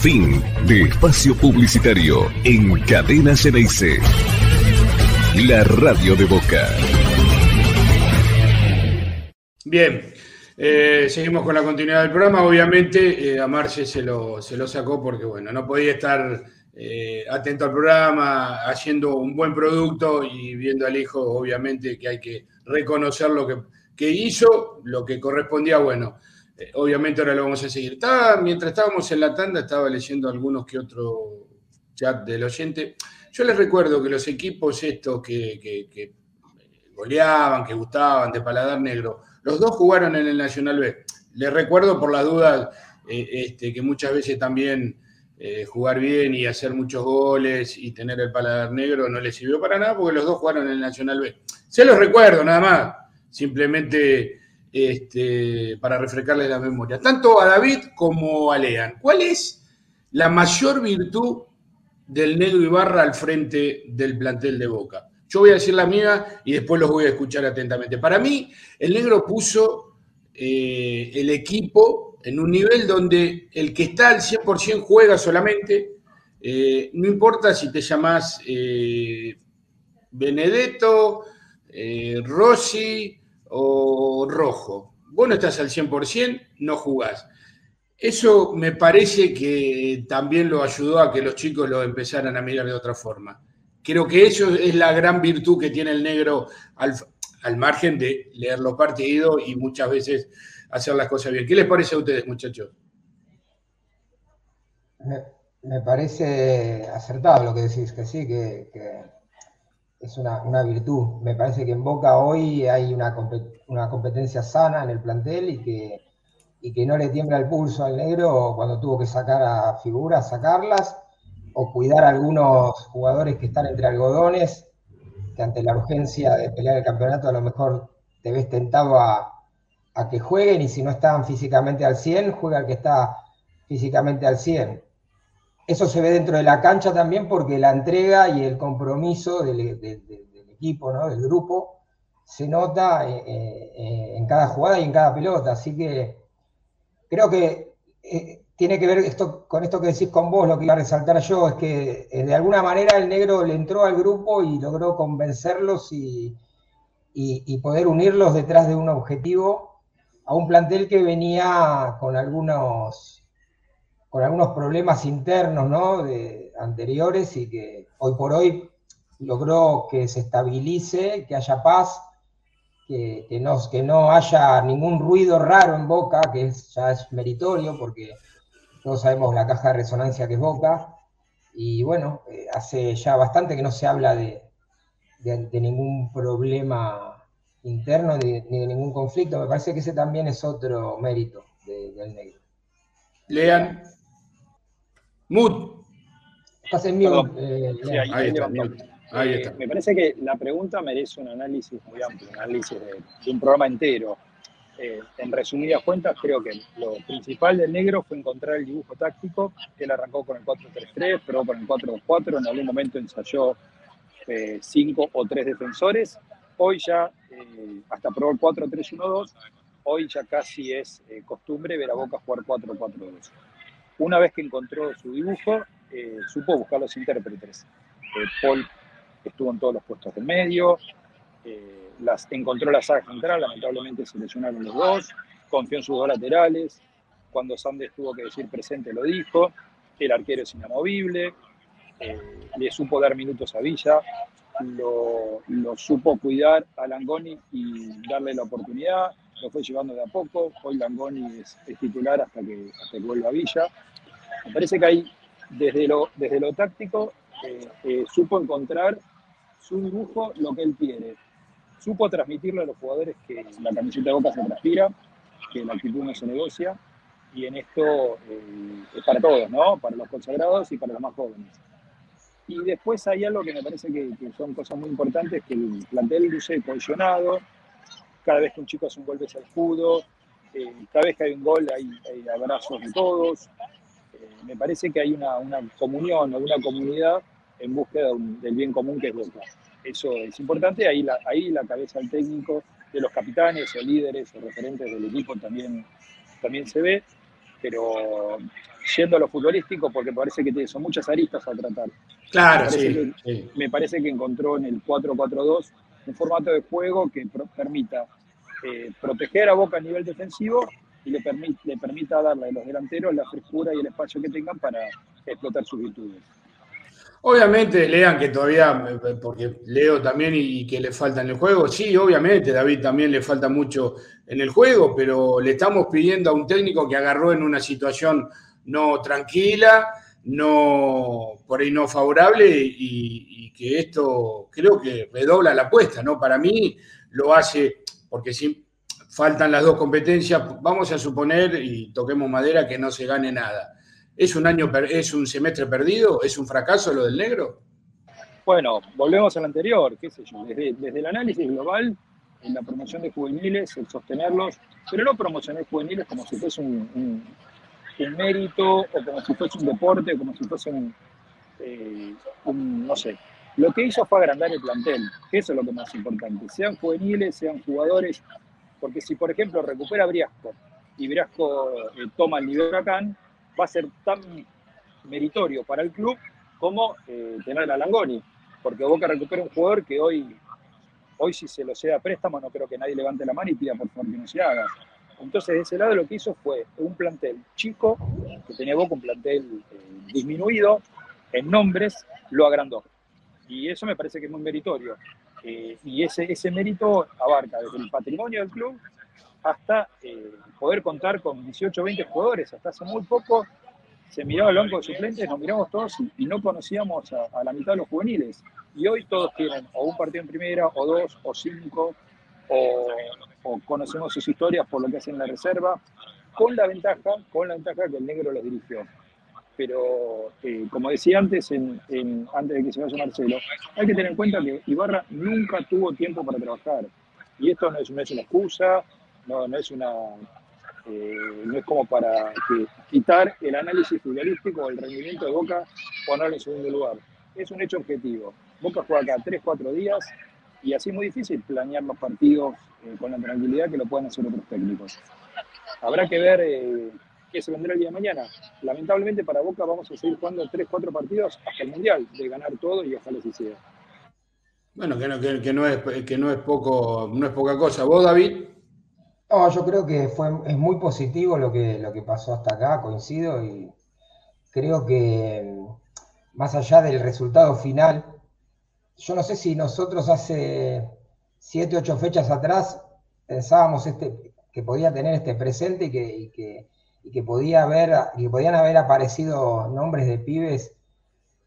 [SPEAKER 1] Fin de espacio publicitario en Cadena Ceneice. La radio de Boca.
[SPEAKER 4] Bien, eh, seguimos con la continuidad del programa. Obviamente eh, a Marce se lo, se lo sacó porque, bueno, no podía estar eh, atento al programa, haciendo un buen producto y viendo al hijo, obviamente que hay que reconocer lo que, que hizo, lo que correspondía, bueno eh, obviamente ahora lo vamos a seguir. mientras estábamos en la tanda, estaba leyendo algunos que otro chat del oyente. Yo les recuerdo que los equipos estos que, goleaban, que gustaban, de paladar negro, los dos jugaron en el Nacional B. Les recuerdo por la duda eh, este, que muchas veces también eh, jugar bien y hacer muchos goles y tener el paladar negro no les sirvió para nada porque los dos jugaron en el Nacional B. Se los recuerdo nada más. Simplemente este, para refrescarles la memoria, tanto a David como a Lean. ¿Cuál es la mayor virtud del Negro Ibarra al frente del plantel de Boca? Yo voy a decir la mía y después los voy a escuchar atentamente. Para mí, el Negro puso eh, el equipo en un nivel donde el que está al 100% juega solamente, eh, no importa si te llamas eh, Benedetto, Rossi, o rojo. Vos no estás al 100%, no jugás. Eso me parece que también lo ayudó a que los chicos lo empezaran a mirar de otra forma. Creo que eso es la gran virtud que tiene el negro al, margen de leer los partidos y muchas veces hacer las cosas bien. ¿Qué les parece a ustedes, muchachos?
[SPEAKER 6] Me, parece acertado lo que decís, que sí, que es una, virtud. Me parece que en Boca hoy hay una, una competencia sana en el plantel y que, y que no le tiembla el pulso al negro cuando tuvo que sacar a figuras, sacarlas, o cuidar a algunos jugadores que están entre algodones que ante la urgencia de pelear el campeonato a lo mejor te ves tentado a, a que jueguen y si no están físicamente al 100, juega el que está físicamente al 100. Eso se ve dentro de la cancha también porque la entrega y el compromiso del, equipo, ¿no? del grupo, se nota eh, eh, en cada jugada y en cada pelota. Así que creo que eh, tiene que ver esto, con esto que decís con vos, lo que iba a resaltar yo, es que de alguna manera el negro le entró al grupo y logró convencerlos y, y poder unirlos detrás de un objetivo a un plantel que venía con algunos con algunos problemas internos ¿no? anteriores y que hoy por hoy logró que se estabilice, que haya paz, que, que no haya ningún ruido raro en Boca, que ya es meritorio porque todos sabemos la caja de resonancia que es Boca. Y bueno, eh, hace ya bastante que no se habla de, de, ningún problema interno ni, de ningún conflicto. Me parece que ese también es otro mérito del negro.
[SPEAKER 4] Lean. Mood.
[SPEAKER 6] Estás en eh,
[SPEAKER 3] ahí, está, eh, me parece que la pregunta merece un análisis muy amplio, un análisis de, un programa entero. Eh, en resumidas cuentas, creo que lo principal del negro fue encontrar el dibujo táctico. Él arrancó con el 4-3-3, pero con el 4-2-4. En algún momento ensayó cinco o tres defensores. Hoy ya, hasta probó el 4-3-1-2. Hoy ya casi es costumbre ver a Boca jugar 4-4-2. Una vez que encontró su dibujo, eh, supo buscar los intérpretes. Eh, Paul estuvo en todos los puestos del medio, eh, las, encontró la saga central, lamentablemente se lesionaron los dos, confió en sus dos laterales, cuando Sandes tuvo que decir presente lo dijo, el arquero es inamovible, le supo dar minutos a Villa, lo, supo cuidar a Langoni y darle la oportunidad, lo fue llevando de a poco. Hoy Langoni es, titular hasta que, hasta que vuelva a Villa. Me parece que ahí, desde lo, desde lo táctico, eh, eh, supo encontrar su dibujo, lo que él quiere. Supo transmitirle a los jugadores que la camiseta de Boca se transpira, que la actitud no se negocia, y en esto eh, es para todos, ¿no? Para los consagrados y para los más jóvenes. Y después hay algo que me parece que, son cosas muy importantes, que el plantel luce cohesionado, cada vez que un chico hace un gol de al escudo, cada vez que hay un gol hay abrazos de todos, me parece que hay una, una comunión o una comunidad en búsqueda del bien común que es Boca. Eso es importante, ahí la, ahí la cabeza del técnico, de los capitanes o líderes o referentes del equipo también, también se ve, pero yendo a lo futbolístico, porque parece que son muchas aristas a tratar.
[SPEAKER 4] Claro,
[SPEAKER 3] me parece,
[SPEAKER 4] sí,
[SPEAKER 3] que, Me parece que encontró en el 4-4-2 un formato de juego que permita eh, proteger a Boca a nivel defensivo y le, permite, le permita darle a los delanteros la frescura y el espacio que tengan para explotar sus virtudes.
[SPEAKER 4] Obviamente, lean que todavía, porque leo también y que le falta en el juego. Sí, obviamente, David también le falta mucho en el juego, pero le estamos pidiendo a un técnico que agarró en una situación no tranquila, no por ahí no favorable y, y que esto creo que redobla la apuesta, ¿no? Para mí lo hace, porque si, faltan las dos competencias, vamos a suponer, y toquemos madera, que no se gane nada. ¿Es un año, es un semestre perdido? ¿Es un fracaso lo del negro?
[SPEAKER 3] Bueno, volvemos al anterior, qué sé yo, desde, el análisis global, en la promoción de juveniles, el sostenerlos, pero no promocionar juveniles como si fuese un, mérito, o como si fuese un deporte, o como si fuese eh, un, no sé. Lo que hizo fue agrandar el plantel, que eso es lo que más importante. Sean juveniles, sean jugadores porque si, por ejemplo, recupera Briasco y Briasco eh, toma el nivel huracán, va a ser tan meritorio para el club como eh, tener a Langoni. Porque Boca recupera un jugador que hoy, hoy si se lo sea préstamo, no creo que nadie levante la mano y pida por favor que no se haga. Entonces, de ese lado lo que hizo fue un plantel chico, que tenía Boca un plantel eh, disminuido en nombres, lo agrandó. Y eso me parece que es muy meritorio. Y ese, ese mérito abarca desde el patrimonio del club hasta eh, poder contar con 18 o 20 jugadores. Hasta hace muy poco se miraba el banco de suplentes, nos miramos todos y, no conocíamos a, la mitad de los juveniles. Y hoy todos tienen o un partido en primera, o dos, o cinco, o, conocemos sus historias por lo que hacen en la reserva, con la ventaja, con la ventaja que el negro los dirigió. Pero eh, como decía antes, antes de que se vaya Marcelo, hay que tener en cuenta que Ibarra nunca tuvo tiempo para trabajar. Y esto no es, una excusa, no, no es una eh, no es como para quitar el análisis futbolístico o el rendimiento de Boca, ponerlo en segundo lugar. Es un hecho objetivo. Boca juega acá 3-4 días y así es muy difícil planear los partidos eh, con la tranquilidad que lo pueden hacer otros técnicos. Habrá que ver qué se vendrá el día de mañana. Lamentablemente para Boca vamos a seguir jugando 3-4 partidos hasta el Mundial, de ganar todo y ojalá así sea.
[SPEAKER 4] Bueno, que no, que, no, es, que no, es poco, no es poca cosa. ¿Vos, David?
[SPEAKER 6] No, yo creo que fue, es muy positivo lo que, lo que pasó hasta acá, coincido, y creo que más allá del resultado final, yo no sé si nosotros hace siete, ocho fechas atrás pensábamos este, que podía tener este presente y que, que, podía haber, que podían haber aparecido nombres de pibes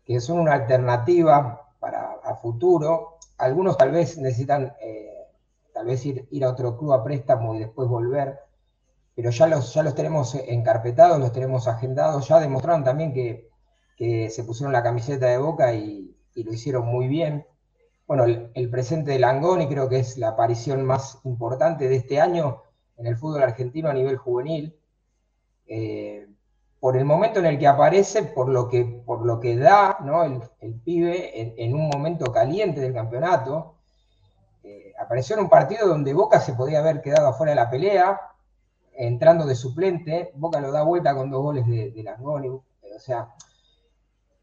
[SPEAKER 6] que son una alternativa para a futuro. Algunos tal vez necesitan eh, tal vez ir, ir, a otro club a préstamo y después volver, pero ya los, ya los tenemos encarpetados, los tenemos agendados, ya demostraron también que, que se pusieron la camiseta de boca y, y lo hicieron muy bien. Bueno, el, presente de Langoni creo que es la aparición más importante de este año en el fútbol argentino a nivel juvenil. Eh, por el momento en el que aparece, por lo que, por lo que da ¿no? el, pibe en, un momento caliente del campeonato. Eh, apareció en un partido donde Boca se podía haber quedado afuera de la pelea, entrando de suplente. Boca lo da vuelta con dos goles de, de Langoni. O sea,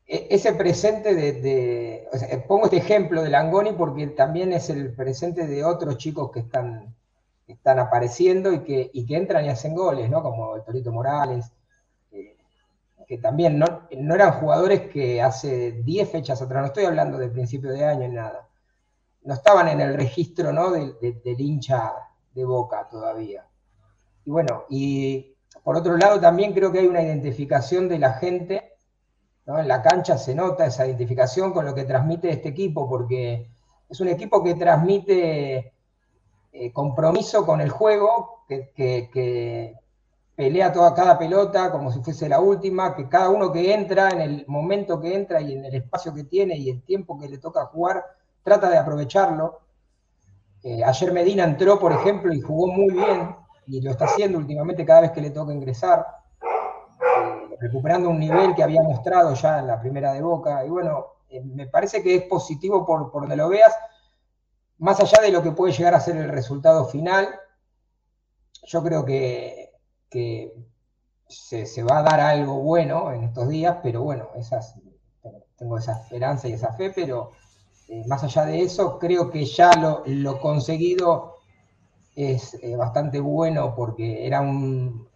[SPEAKER 6] e, ese presente de, pongo este ejemplo de Langoni porque también es el presente de otros chicos que están, están apareciendo y que, que entran y hacen goles, ¿no? Como el Torito Morales, que también no, eran jugadores que hace 10 fechas atrás, no estoy hablando del principio de año ni nada, no estaban en el registro ¿no? del hincha de boca todavía. Y bueno, y por otro lado también creo que hay una identificación de la gente en la cancha se nota esa identificación con lo que transmite este equipo, porque es un equipo que transmite eh, compromiso con el juego, que, pelea toda cada pelota como si fuese la última, que cada uno que entra, en el momento que entra y en el espacio que tiene y el tiempo que le toca jugar, trata de aprovecharlo. Eh, ayer Medina entró, por ejemplo, y jugó muy bien, y lo está haciendo últimamente cada vez que le toca ingresar recuperando un nivel que había mostrado ya en la primera de Boca. Y bueno, eh, me parece que es positivo por, por donde lo veas, más allá de lo que puede llegar a ser el resultado final. Yo creo que, se, va a dar algo bueno en estos días, pero bueno, tengo esa esperanza y esa fe, pero eh, más allá de eso, creo que ya lo, conseguido es eh, bastante bueno porque era un,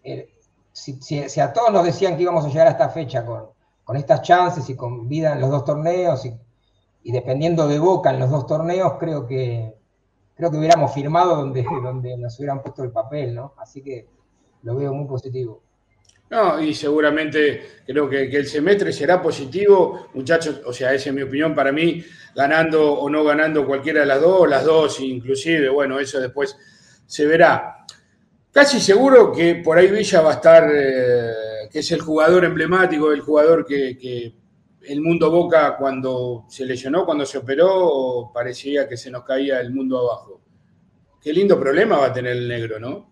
[SPEAKER 6] si, a todos nos decían que íbamos a llegar a esta fecha con, con estas chances y con vida en los dos torneos y, dependiendo de Boca en los dos torneos, creo que, creo que hubiéramos firmado donde, donde nos hubieran puesto el papel, ¿no? Así que lo veo muy positivo.
[SPEAKER 4] No, y seguramente creo que, que, el semestre será positivo, muchachos, o sea, esa es mi opinión para mí, ganando o no ganando cualquiera de las dos, las dos inclusive, bueno, eso después se verá. Casi seguro que por ahí Villa va a estar, eh, que es el jugador emblemático, el jugador que, el mundo Boca cuando se lesionó, cuando se operó, parecía que se nos caía el mundo abajo. Qué lindo problema va a tener el negro, ¿no?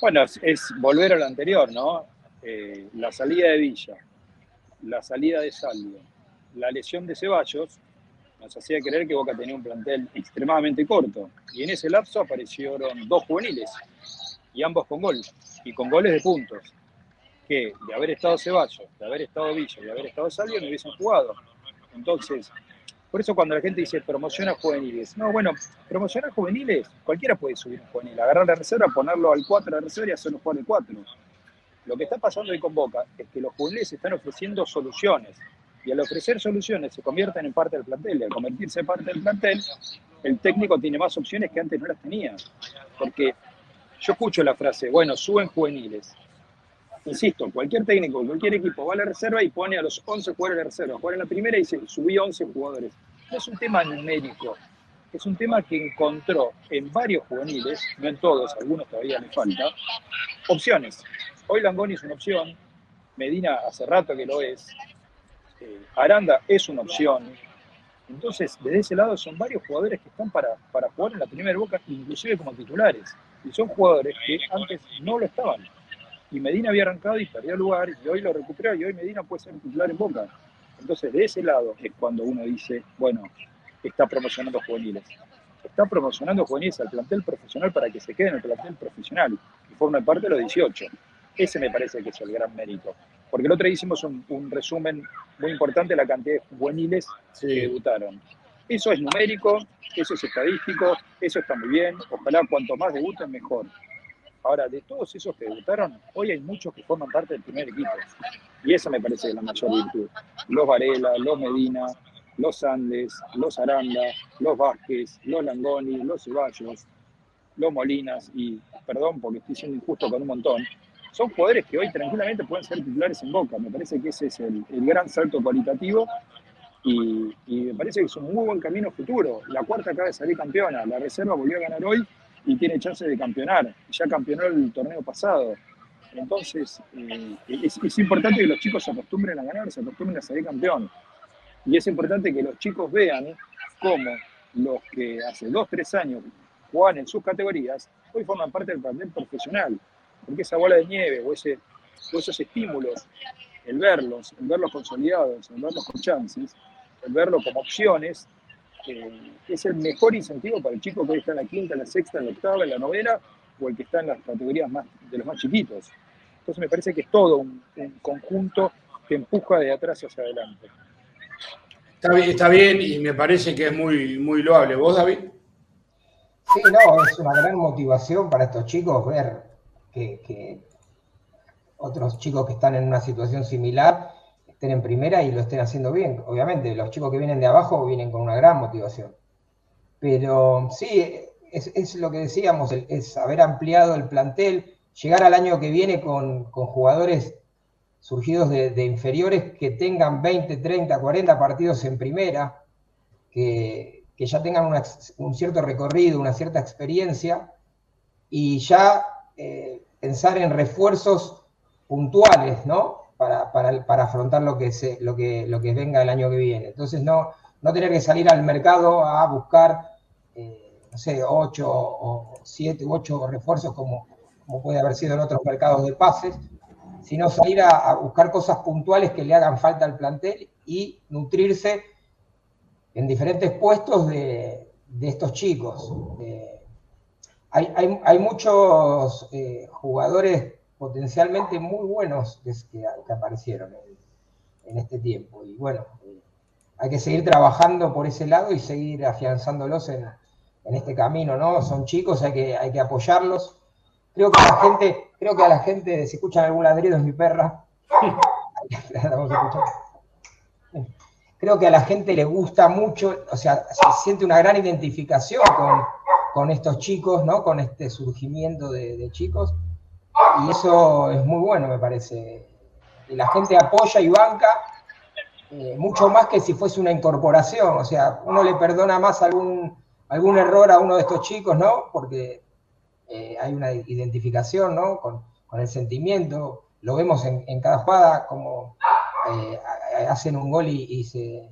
[SPEAKER 3] Bueno, es, volver a lo anterior, ¿no? Eh, la salida de Villa, la salida de Salvio, la lesión de Ceballos, nos hacía creer que Boca tenía un plantel extremadamente corto. Y en ese lapso aparecieron dos juveniles, y ambos con gol, y con goles de puntos, que de haber estado Ceballos, de haber estado Villa, de haber estado Salvio, no hubiesen jugado. Entonces, por eso cuando la gente dice promociona juveniles, no, bueno, promocionar juveniles, cualquiera puede subir un juvenil, agarrar la reserva, ponerlo al 4 de la reserva y hacerlo jugar el 4. Lo que está pasando hoy con Boca es que los juveniles están ofreciendo soluciones, y al ofrecer soluciones se convierten en parte del plantel. Y al convertirse en parte del plantel, el técnico tiene más opciones que antes no las tenía. Porque yo escucho la frase, bueno, suben juveniles. Insisto, cualquier técnico, cualquier equipo va a la reserva y pone a los 11 jugadores de reserva. Juega en la primera y dice, subí 11 jugadores. No es un tema numérico, es un tema que encontró en varios juveniles, no en todos, algunos todavía le falta, opciones. Hoy Langoni es una opción, Medina hace rato que lo es, eh, Aranda es una opción. Entonces, desde ese lado son varios jugadores que están para, para jugar en la primera boca, inclusive como titulares. Y son jugadores que antes no lo estaban. Y Medina había arrancado y perdió lugar, y hoy lo recuperó, y hoy Medina puede ser titular en boca. Entonces, de ese lado es cuando uno dice, bueno, está promocionando juveniles. Está promocionando juveniles al plantel profesional para que se quede en el plantel profesional y forme parte de los 18. Ese me parece que es el gran mérito. Porque el otro día hicimos un, resumen muy importante de la cantidad de juveniles que debutaron. Eso es numérico, eso es estadístico, eso está muy bien. Ojalá cuanto más debuten, mejor. Ahora, de todos esos que debutaron, hoy hay muchos que forman parte del primer equipo. Y esa me parece la mayor virtud. Los Varela, los Medina, los Andes, los Aranda, los Vázquez, los Langoni, los Ceballos, los Molinas, y perdón porque estoy siendo injusto con un montón, son jugadores que hoy tranquilamente pueden ser titulares en Boca. Me parece que ese es el, gran salto cualitativo y, me parece que es un muy buen camino futuro. La cuarta acaba de salir campeona, la reserva volvió a ganar hoy y tiene chance de campeonar. Ya campeonó el torneo pasado. Entonces, eh, es, importante que los chicos se acostumbren a ganar, se acostumbren a salir campeón. Y es importante que los chicos vean cómo los que hace dos, tres años juegan en sus categorías, hoy forman parte del plantel profesional. Porque esa bola de nieve o, ese, esos estímulos, el verlos, el verlos consolidados, el verlos con chances, el verlos como opciones, eh, es el mejor incentivo para el chico que hoy está en la quinta, en la sexta, en la octava, en la novena, o el que está en las categorías más, de los más chiquitos. Entonces me parece que es todo un, un conjunto que empuja de atrás hacia adelante.
[SPEAKER 4] Está bien, y me parece que es muy, muy loable. ¿Vos, David?
[SPEAKER 6] Sí, no, es una gran motivación para estos chicos ver que, otros chicos que están en una situación similar estén en primera y lo estén haciendo bien. Obviamente, los chicos que vienen de abajo vienen con una gran motivación. Pero sí, es, lo que decíamos, es haber ampliado el plantel, llegar al año que viene con, con jugadores surgidos de, inferiores que tengan 20, 30, 40 partidos en primera, que, ya tengan un cierto recorrido, una cierta experiencia, y ya eh, pensar en refuerzos puntuales, ¿no? Para, afrontar lo que, se, lo, que, lo que venga el año que viene. Entonces, no, no tener que salir al mercado a buscar, eh, no sé, 8 o 7 u 8 refuerzos como, como puede haber sido en otros mercados de pases, sino salir a, buscar cosas puntuales que le hagan falta al plantel y nutrirse en diferentes puestos de, estos chicos. hay, muchos eh, jugadores potencialmente muy buenos que, aparecieron en, este tiempo. Y bueno, eh, hay que seguir trabajando por ese lado y seguir afianzándolos en, este camino, ¿no? Son chicos, hay que, hay que apoyarlos. Creo que la gente Creo que a la gente, si escuchan algún ladrido, es mi perra. Creo que a la gente le gusta mucho, o sea, se siente una gran identificación con, estos chicos, ¿no? Con este surgimiento de, chicos. Y eso es muy bueno, me parece. La gente apoya y banca eh, mucho más que si fuese una incorporación. O sea, uno le perdona más algún, algún error a uno de estos chicos, ¿no? Porque eh, hay una identificación ¿no? con, el sentimiento, lo vemos en, cada jugada como eh, hacen un gol y, se,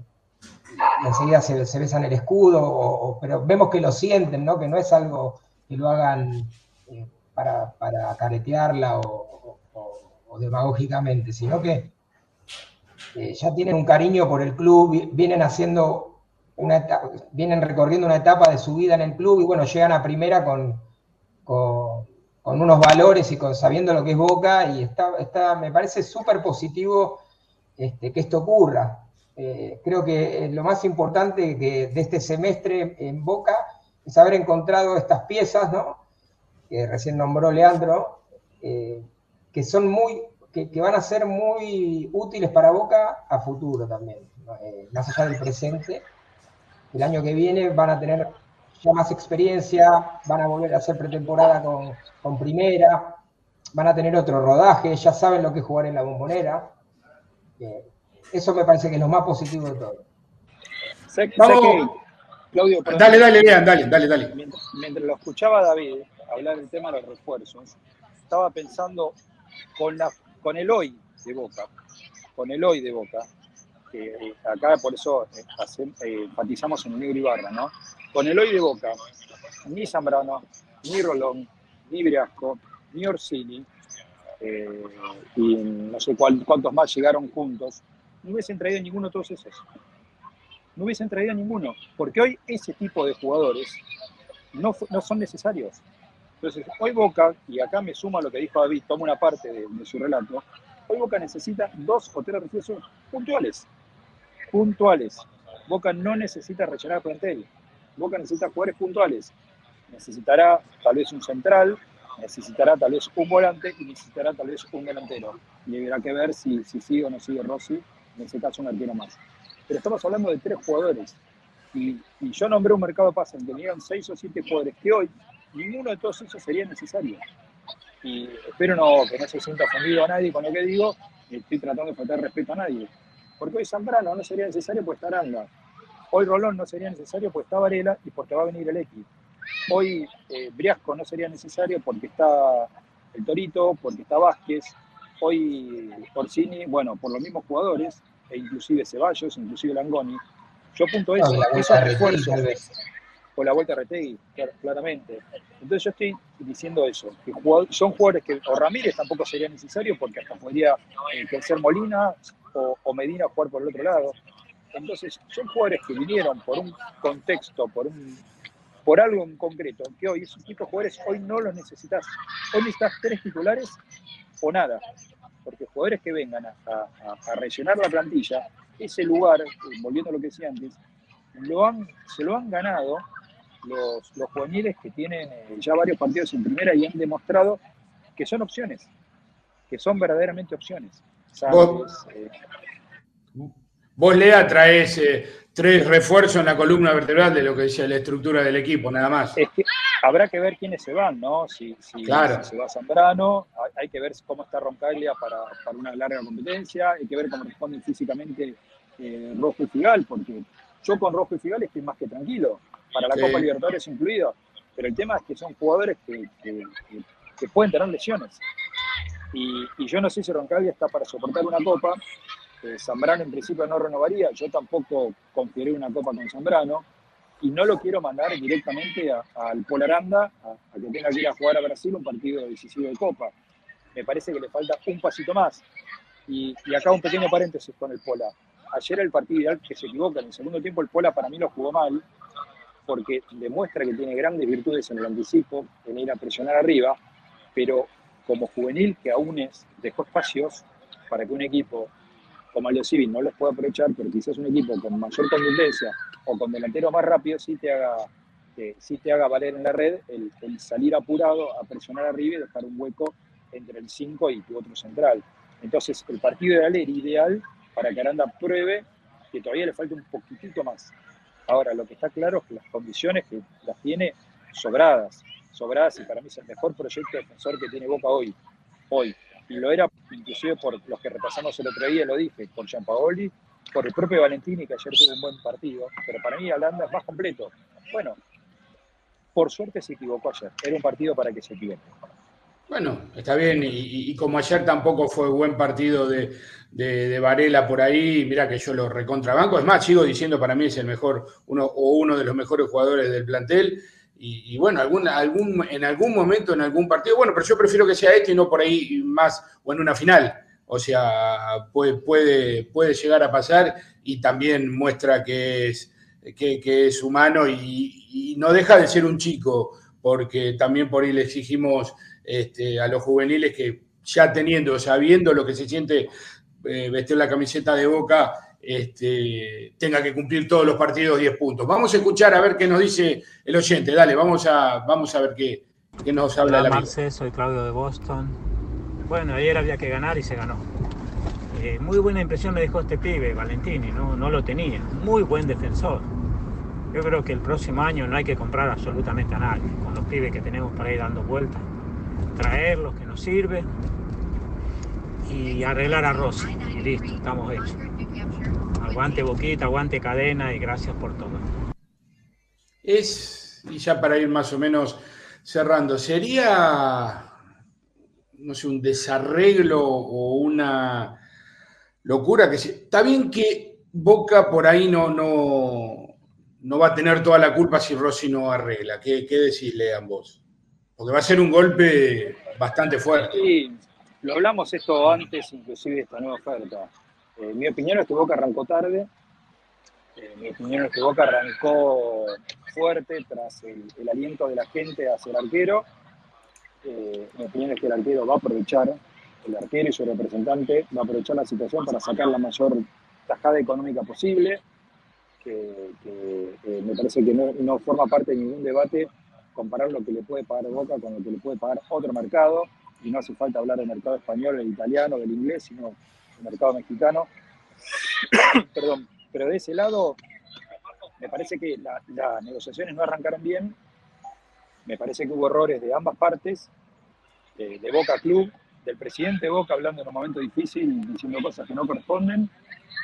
[SPEAKER 6] enseguida se, besan el escudo, pero vemos que lo sienten, ¿no? que no es algo que lo hagan para, caretearla o, demagógicamente, sino que ya tienen un cariño por el club, vienen haciendo una vienen recorriendo una etapa de su vida en el club y bueno, llegan a primera con, con, unos valores y con, sabiendo lo que es Boca, y está, está me parece súper positivo este, que esto ocurra. Eh, creo que lo más importante de este semestre en Boca es haber encontrado estas piezas, ¿no? Que recién nombró Leandro, eh, que son muy, que, van a ser muy útiles para Boca a futuro también, eh, más allá del presente. El año que viene van a tener ya más experiencia, van a volver a hacer pretemporada con, primera, van a tener otro rodaje, ya saben lo que es jugar en la bombonera. Eh, eso me parece que es lo más positivo de todo.
[SPEAKER 3] Claudio,
[SPEAKER 4] dale, dale, dale, dale, dale.
[SPEAKER 3] Mientras, lo escuchaba David hablar del tema de los refuerzos, estaba pensando con, la, con el hoy de Boca, con el hoy de Boca, que acá por eso enfatizamos en el negro Ibarra, ¿no? Con el hoy de Boca, ni Zambrano, ni Rolón, ni Briasco, ni Orsini, eh, y no sé cuántos más llegaron juntos, no hubiesen traído ninguno de todos esos. No hubiesen traído ninguno, porque hoy ese tipo de jugadores no, no son necesarios. Entonces, hoy Boca, y acá me suma lo que dijo David, toma una parte de, su relato, hoy Boca necesita dos o tres refuerzos puntuales. Puntuales. Boca no necesita rellenar plantel. Boca necesita jugadores puntuales. Necesitará tal vez un central, necesitará tal vez un volante y necesitará tal vez un delantero. Y habrá que ver si, si sigue o no sigue Rossi, en ese caso un arquero más. Pero estamos hablando de tres jugadores. Y, yo nombré un mercado de pases donde tenían seis o siete jugadores que hoy ninguno de todos esos sería necesario. Y espero no, que no se sienta ofendido a nadie con lo que digo, estoy tratando de faltar respeto a nadie. Porque hoy Zambrano no sería necesario, pues está Aranda. Hoy Rolón no sería necesario, pues está Varela y porque va a venir el X. Hoy eh, Briasco no sería necesario porque está el Torito, porque está Vázquez. Hoy Orsini, bueno, por los mismos jugadores, e inclusive Ceballos, inclusive Langoni. Yo apunto eso, esos refuerzos. Por la vuelta a Retegui, claramente. Entonces yo estoy diciendo eso, son jugadores que, o Ramírez tampoco sería necesario porque hasta podría eh, ser Molina o, Medina jugar por el otro lado. Entonces, son jugadores que vinieron por un contexto, por un por algo en concreto, que hoy esos tipos de jugadores hoy no los necesitas. Hoy necesitas tres titulares o nada. Porque jugadores que vengan a, rellenar la plantilla, ese lugar, eh, volviendo a lo que decía antes, se lo han ganado los, juveniles que tienen eh, ya varios partidos en primera y han demostrado que son opciones, que son verdaderamente opciones.
[SPEAKER 4] ¿Vos, eh, vos Lea, traes tres refuerzos en la columna vertebral de lo que decía la estructura del equipo, nada más.
[SPEAKER 3] habrá que ver quiénes se van, ¿no? Si, se va Zambrano, hay que ver cómo está Roncaglia para, para, una larga competencia, hay que ver cómo responden físicamente eh, Rojo y Figal, porque yo con Rojo y Figal estoy más que tranquilo, para la Copa Libertadores incluido, pero el tema es que son jugadores que, que, pueden tener lesiones. Y, y, yo no sé si Roncaglia está para soportar una copa, Zambrano en principio no renovaría, yo tampoco confiaré una copa con Zambrano y no lo quiero mandar directamente al Polaranda a, a, que tenga que ir a jugar a Brasil un partido decisivo de copa. Me parece que le falta un pasito más. Y, acá un pequeño paréntesis con el Pola. Ayer el partido ideal que se equivoca, en el segundo tiempo el Pola para mí lo jugó mal, porque demuestra que tiene grandes virtudes en el anticipo, en ir a presionar arriba, pero como juvenil que aún es, dejó espacios para que un equipo como Aldo Civil no los puede aprovechar, pero quizás un equipo con mayor contundencia o con delantero más rápido sí te haga, eh, te haga valer en la red el, salir apurado a presionar arriba y dejar un hueco entre el 5 y tu otro central. Entonces, el partido de era ideal para que Aranda pruebe que todavía le falta un poquitito más. Ahora, lo que está claro es que las condiciones que las tiene sobradas, sobradas y para mí es el mejor proyecto defensor que tiene Boca hoy. Hoy, y lo era inclusive por los que repasamos el otro día, lo dije, por Giampaoli, por el propio Valentini, que ayer tuvo un buen partido, pero para mí Holanda es más completo. Bueno, por suerte se equivocó ayer, era un partido para que se equivoque.
[SPEAKER 4] Bueno, está bien, y, como ayer tampoco fue buen partido de, de, Varela por ahí, mira que yo lo recontrabanco, es más, sigo diciendo para mí es el mejor, uno o uno de los mejores jugadores del plantel, y, bueno, algún, algún, en algún momento, en algún partido, bueno, pero yo prefiero que sea este y no por ahí más o en una final. O sea, puede, puede, puede llegar a pasar y también muestra que es, que, es humano y, no deja de ser un chico, porque también por ahí le exigimos este, a los juveniles que ya teniendo, sabiendo lo que se siente eh, vestir la camiseta de boca, este, tenga que cumplir todos los partidos 10 puntos. Vamos a escuchar a ver qué nos dice el oyente. Dale, vamos a, vamos a ver qué, nos habla
[SPEAKER 19] Hola, la Marce, soy Claudio de Boston. Bueno, ayer había que ganar y se ganó. Eh, muy buena impresión me dejó este pibe, Valentini, ¿no? no lo tenía. Muy buen defensor. Yo creo que el próximo año no hay que comprar absolutamente a nadie. Con los pibes que tenemos para ir dando vueltas, traerlos que nos sirve y arreglar a Rossi. Y listo, estamos hechos. Aguante Boquita, aguante Cadena y gracias por todo.
[SPEAKER 4] Es, y ya para ir más o menos cerrando, sería, no sé, un desarreglo o una locura que está bien que Boca por ahí no, no, no va a tener toda la culpa si Rossi no arregla. ¿Qué, qué decirle ambos? Porque va a ser un golpe bastante fuerte.
[SPEAKER 3] Sí, lo hablamos esto antes, inclusive de esta nueva oferta. Eh, mi opinión es que Boca arrancó tarde. Eh, mi opinión es que Boca arrancó fuerte tras el, aliento de la gente hacia el arquero. Eh, mi opinión es que el arquero va a aprovechar, el arquero y su representante va a aprovechar la situación para sacar la mayor tajada económica posible, que, me parece que no, no, forma parte de ningún debate comparar lo que le puede pagar Boca con lo que le puede pagar otro mercado, y no hace falta hablar del mercado español, del italiano, del inglés, sino del mercado mexicano. Perdón, pero de ese lado, me parece que las negociaciones no arrancaron bien, me parece que hubo errores de ambas partes, de, Boca Club, del presidente de Boca hablando en un momento difícil, diciendo cosas que no corresponden,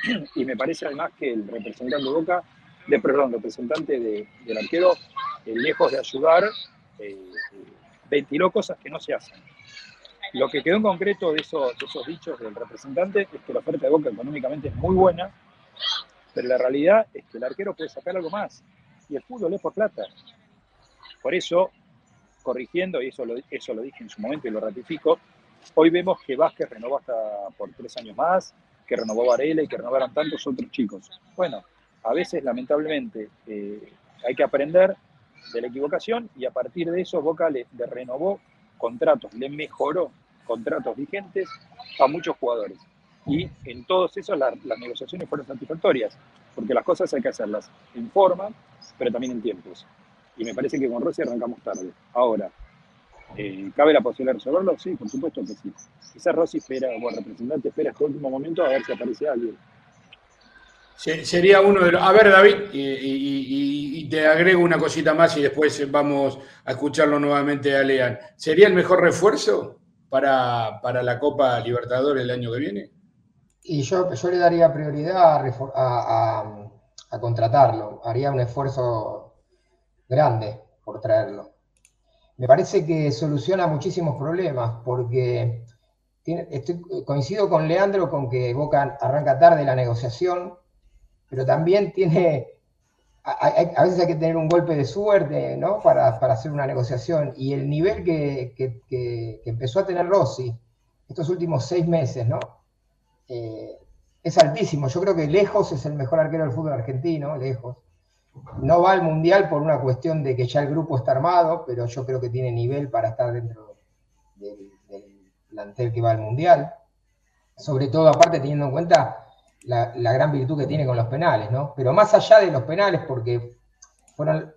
[SPEAKER 3] y me parece además que el representante de Boca, de, perdón, representante del arquero, eh, lejos de ayudar, eh, ventiló cosas que no se hacen. Lo que quedó en concreto de esos, de esos dichos del representante es que la oferta de Boca económicamente es muy buena, pero la realidad es que el arquero puede sacar algo más. Y el fútbol es por plata. Por eso, corrigiendo, y eso lo, eso lo dije en su momento y lo ratifico, hoy vemos que Vázquez renovó hasta por tres años más, que renovó Varela y que renovaron tantos otros chicos. Bueno, a veces, lamentablemente, eh, hay que aprender de la equivocación y a partir de eso Boca le, renovó contratos, le mejoró contratos vigentes a muchos jugadores. Y en todos esos las negociaciones fueron satisfactorias, porque las cosas hay que hacerlas en forma, pero también en tiempos. Y me parece que con Rossi arrancamos tarde. Ahora, eh, ¿cabe la posibilidad de resolverlo? Sí, por supuesto que sí. Quizás Rossi espera, o el representante espera este último momento a ver si aparece alguien.
[SPEAKER 4] Sería uno de los. A ver, David, y, te agrego una cosita más y después vamos a escucharlo nuevamente a Lean. ¿Sería el mejor refuerzo para, la Copa Libertadores el año que viene?
[SPEAKER 6] Y yo, yo le daría prioridad a, contratarlo. Haría un esfuerzo grande por traerlo. Me parece que soluciona muchísimos problemas porque coincido con Leandro con que Boca arranca tarde la negociación pero también tiene, a, veces hay que tener un golpe de suerte, ¿no? Para, hacer una negociación. Y el nivel que, empezó a tener Rossi estos últimos seis meses, ¿no? Eh, es altísimo. Yo creo que lejos es el mejor arquero del fútbol argentino, lejos. No va al Mundial por una cuestión de que ya el grupo está armado, pero yo creo que tiene nivel para estar dentro del, del plantel que va al Mundial. Sobre todo, aparte, teniendo en cuenta la, gran virtud que tiene con los penales, ¿no? Pero más allá de los penales, porque fueron,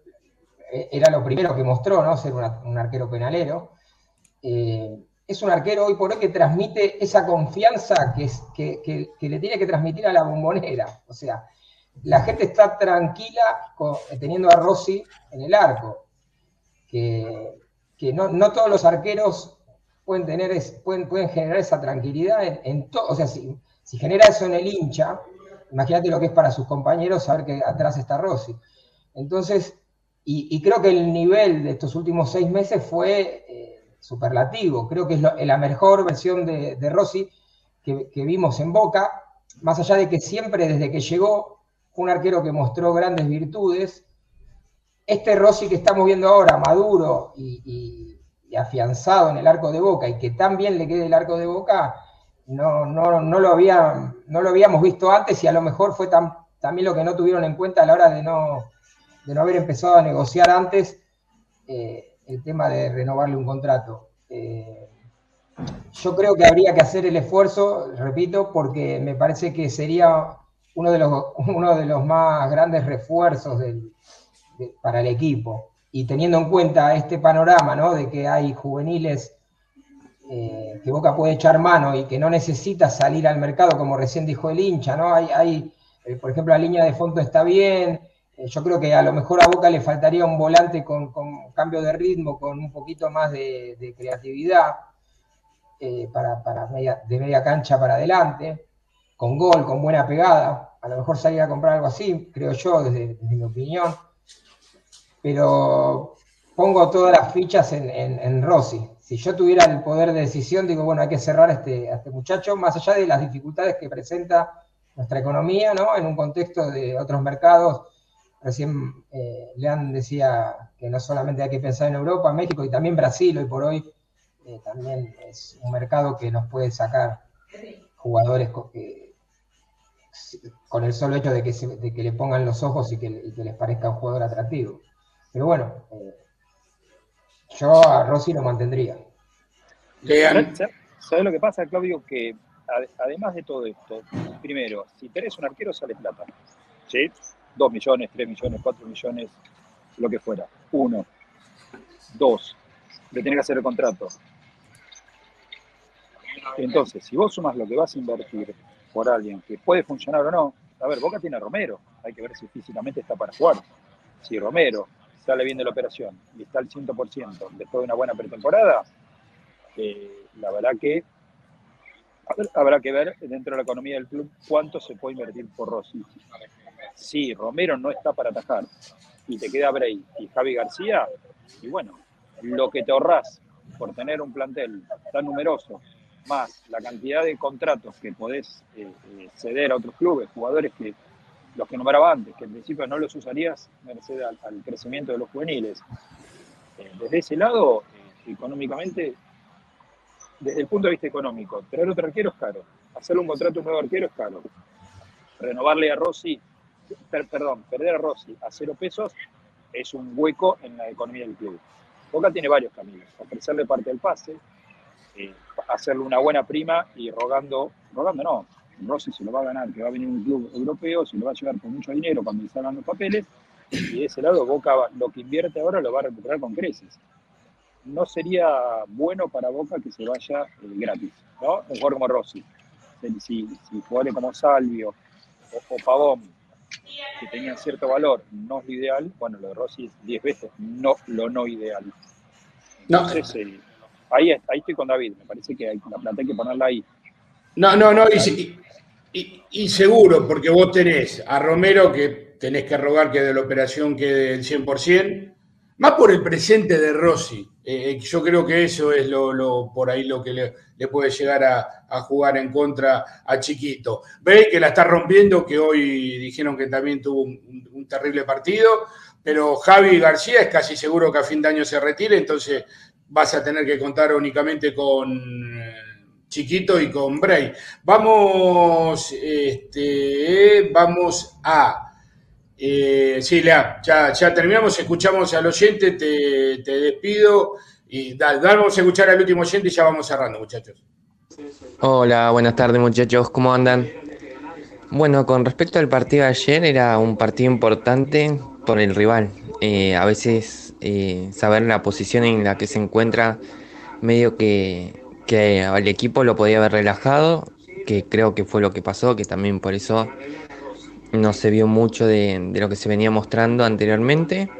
[SPEAKER 6] eh, era lo primero que mostró, ¿no? Ser un arquero penalero. Eh, es un arquero hoy por hoy que transmite esa confianza que, es, que, le tiene que transmitir a la bombonera. O sea, la gente está tranquila teniendo a Rossi en el arco. Que, no, todos los arqueros pueden, tener pueden, pueden generar esa tranquilidad en, todo. O sea, si genera eso en el hincha, imagínate lo que es para sus compañeros saber que atrás está Rossi. Entonces, y, creo que el nivel de estos últimos seis meses fue eh, superlativo. Creo que es la mejor versión de, Rossi que, vimos en Boca, más allá de que siempre desde que llegó un arquero que mostró grandes virtudes. Este Rossi que estamos viendo ahora, maduro y, y afianzado en el arco de Boca, y que tan bien le quede el arco de Boca, no, no, no, lo había, no lo habíamos visto antes y a lo mejor fue también lo que no tuvieron en cuenta a la hora de no, de no haber empezado a negociar antes eh, el tema de renovarle un contrato. Eh, yo creo que habría que hacer el esfuerzo, repito, porque me parece que sería uno de los, uno de los más grandes refuerzos para el equipo. Y teniendo en cuenta este panorama, ¿no? De que hay juveniles eh, que Boca puede echar mano y que no necesita salir al mercado, como recién dijo el hincha, ¿no? Hay, eh, por ejemplo, la línea de fondo está bien. Eh, yo creo que a lo mejor a Boca le faltaría un volante con, cambio de ritmo, con un poquito más de, creatividad para, de media cancha para adelante, con gol, con buena pegada. A lo mejor salir a comprar algo así, creo yo, desde, mi opinión. Pero pongo todas las fichas en Rossi si yo tuviera el poder de decisión, digo, bueno, hay que cerrar este, a este muchacho, más allá de las dificultades que presenta nuestra economía, ¿no? En un contexto de otros mercados. Recién eh, decía que no solamente hay que pensar en Europa, México y también Brasil, hoy por hoy, eh, también es un mercado que nos puede sacar jugadores con, el solo hecho de que, de que, le pongan los ojos y que, les parezca un jugador atractivo. Pero bueno, eh, yo a Rossi lo mantendría.
[SPEAKER 3] ¿Sabes lo que pasa, Claudio? Que además de todo esto, primero, si tenés un arquero sale plata. ¿Sí? Dos millones, tres millones, cuatro millones, lo que fuera. Uno. Dos. Le tenés que hacer el contrato. Entonces, si vos sumas lo que vas a invertir por alguien que puede funcionar o no, a ver, Boca tiene a Romero, hay que ver si físicamente está para jugar. Si Romero sale bien de la operación y está al 100% después de una buena pretemporada, eh, la verdad que habrá que ver dentro de la economía del club cuánto se puede invertir por Rossi. Si Romero no está para atajar y te queda Bray y Javi García, y bueno, lo que te ahorrás por tener un plantel tan numeroso, más la cantidad de contratos que podés eh, eh, ceder a otros clubes, jugadores que los que nombraba antes, que en principio no los usarías merced al, crecimiento de los juveniles. Eh, desde ese lado, económicamente, desde el punto de vista económico, traer otro arquero es caro. Hacerle un contrato a un nuevo arquero es caro. Renovarle a Rossi, perdón, perder a Rossi a cero pesos es un hueco en la economía del club. Boca tiene varios caminos. Ofrecerle parte del pase, eh, hacerle una buena prima y rogando, rogando no, Rossi se lo va a ganar, que va a venir un club europeo, se lo va a llevar con mucho dinero cuando le salgan los papeles, y de ese lado Boca lo que invierte ahora lo va a recuperar con creces no sería bueno para Boca que se vaya eh, gratis, ¿no? Un jugador como Rossi. Si, si jugadores como Salvio o, Pavón, que tenían cierto valor, no es lo ideal, bueno, lo de Rossi es 10 veces no, lo no ideal. Entonces, eh, ahí, ahí estoy con David, me parece que hay, la plata hay que ponerla ahí.
[SPEAKER 4] No, no, no, y, seguro, porque vos tenés a Romero que tenés que rogar que de la operación quede el 100%, más por el presente de Rossi. Eh, yo creo que eso es lo, por ahí lo que le, puede llegar a, jugar en contra a Chiquito. Ve que la está rompiendo, que hoy dijeron que también tuvo un, terrible partido, pero Javi García es casi seguro que a fin de año se retire, entonces vas a tener que contar únicamente con eh, Chiquito y con Bray. Vamos, este, vamos a eh, sí, ya, ya terminamos, escuchamos al oyente, te, despido y vamos a escuchar al último oyente y ya vamos cerrando, muchachos.
[SPEAKER 20] Hola, buenas tardes muchachos, ¿cómo andan? Bueno, con respecto al partido de ayer, era un partido importante por el rival. Eh, a veces eh, saber la posición en la que se encuentra, medio que, que al equipo lo podía haber relajado, que creo que fue lo que pasó, que también por eso no se vio mucho de, lo que se venía mostrando anteriormente.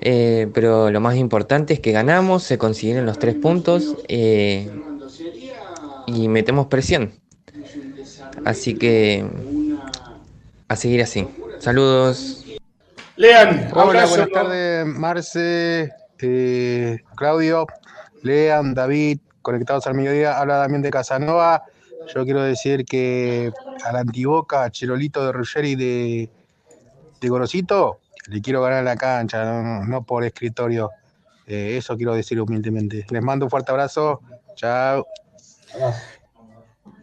[SPEAKER 20] Eh, pero lo más importante es que ganamos, se consiguieron los tres puntos eh, y metemos presión. Así que a seguir así. Saludos.
[SPEAKER 4] Lean,
[SPEAKER 21] hola, buenas tardes, Marce, eh, Claudio, Lean, David, conectados al mediodía. Habla también de Casanova. Yo quiero decir que al antiboca, Cherolito de Ruggeri de, de Gorosito, le quiero ganar la cancha, no, por escritorio. Eh, eso quiero decir humildemente. Les mando un fuerte abrazo. Chao.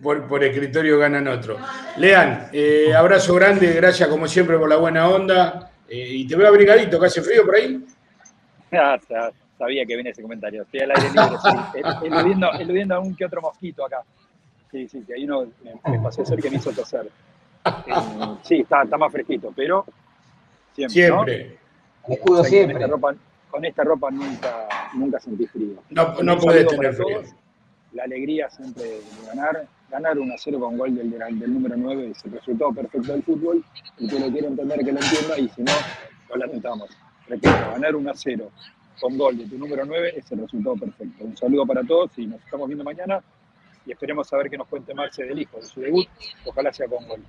[SPEAKER 4] Por, escritorio ganan otro. Lean, eh, abrazo grande, gracias como siempre por la buena onda. Eh, y te veo abrigadito, que hace frío por ahí.
[SPEAKER 3] Ah, sabía que viene ese comentario. Estoy al aire libre, eludiendo, a un que otro mosquito acá. Sí, sí, que ahí uno me, pasó a hacer que me hizo toser. Eh, sí, está, está, más fresquito, pero siempre.
[SPEAKER 4] Siempre.
[SPEAKER 6] ¿no? escudo siempre.
[SPEAKER 3] Con esta, ropa, con esta ropa nunca, nunca sentí frío.
[SPEAKER 4] No, no podés tener frío.
[SPEAKER 3] La alegría siempre de ganar. Ganar 1 a 0 con gol del, del, número 9 es el resultado perfecto del fútbol. El que lo quiere entender que lo entienda y si no, lo lamentamos. Repito, ganar 1 a 0 con gol de tu número 9 es el resultado perfecto. Un saludo para todos y nos estamos viendo mañana y esperemos saber que nos cuente Marce del hijo, de su debut. Ojalá sea con gol.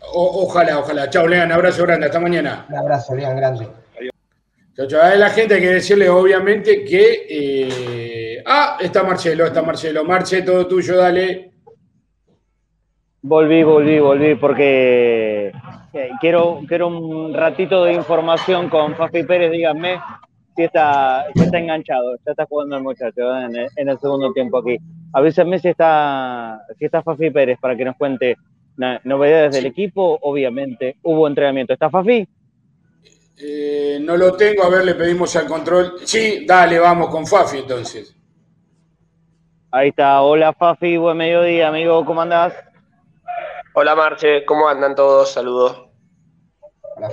[SPEAKER 4] ojalá, ojalá. Chao, Lean. Abrazo grande. Hasta mañana.
[SPEAKER 6] Un abrazo, Lean, grande.
[SPEAKER 4] Adiós. Chao, chao. A la gente hay que decirle, obviamente, que eh, Ah, está Marcelo, está Marcelo. Marce, todo tuyo, dale.
[SPEAKER 2] Volví, volví, volví, porque eh, quiero, quiero un ratito de información con Fafi Pérez, díganme si está, está enganchado, ya está jugando el muchacho ¿eh? en el, segundo tiempo aquí. Avísenme si está, si está Fafi Pérez para que nos cuente novedades del equipo. Obviamente hubo entrenamiento. ¿Está Fafi?
[SPEAKER 4] Eh, no lo tengo, a ver, le pedimos al control. Sí, dale, vamos con Fafi entonces.
[SPEAKER 2] Ahí está, hola Fafi, buen mediodía, amigo, ¿cómo andás?
[SPEAKER 22] Hola Marche, ¿cómo andan todos? Saludos.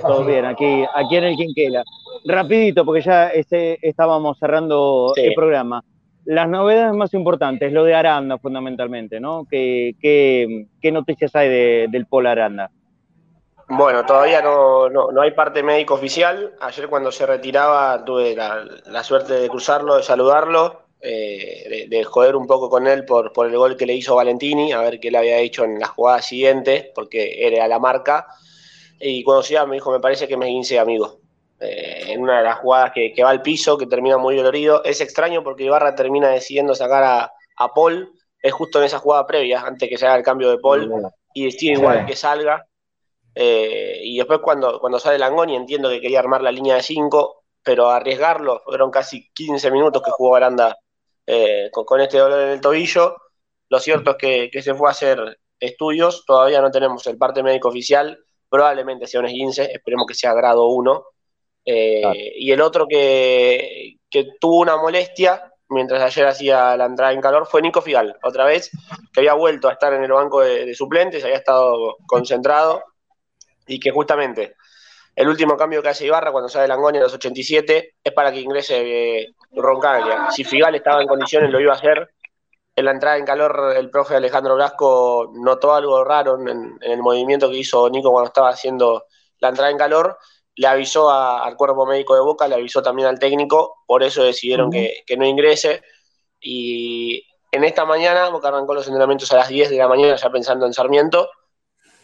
[SPEAKER 2] Todo bien, aquí, aquí en el Quinquela. Rapidito, porque ya este, estábamos cerrando el programa. Las novedades más importantes, lo de Aranda fundamentalmente, ¿no? ¿Qué, qué, noticias hay del Polo Aranda?
[SPEAKER 22] Bueno, todavía no, no, hay parte médico oficial. Ayer cuando se retiraba tuve la, la suerte de cruzarlo, de saludarlo eh, de, joder un poco con él por, por el gol que le hizo Valentini, a ver qué le había hecho en la jugada siguiente, porque era la marca. Y cuando iba me dijo, me parece que me guince amigo. Eh, en una de las jugadas que, va al piso, que termina muy dolorido. Es extraño porque Ibarra termina decidiendo sacar a, Paul, es justo en esa jugada previa, antes que se haga el cambio de Paul, y decide igual que salga. Eh, y después cuando, cuando sale Langoni entiendo que quería armar la línea de 5, pero arriesgarlo, fueron casi 15 minutos que jugó Aranda eh, con, este dolor en el tobillo. Lo cierto es que, se fue a hacer estudios, todavía no tenemos el parte médico oficial, probablemente sea un esguince, esperemos que sea grado 1. Eh, y el otro que, tuvo una molestia mientras ayer hacía la entrada en calor fue Nico Figal, otra vez, que había vuelto a estar en el banco de, de suplentes, había estado concentrado y que justamente el último cambio que hace Ibarra cuando sale Langoni a los 87 es para que ingrese eh, Roncaglia. Si Figal estaba en condiciones, lo iba a hacer. En la entrada en calor, el profe Alejandro Blasco notó algo raro en, el movimiento que hizo Nico cuando estaba haciendo la entrada en calor. Le avisó al cuerpo médico de Boca, le avisó también al técnico, por eso decidieron que, que no ingrese. Y en esta mañana, Boca arrancó los entrenamientos a las 10 de la mañana, ya pensando en Sarmiento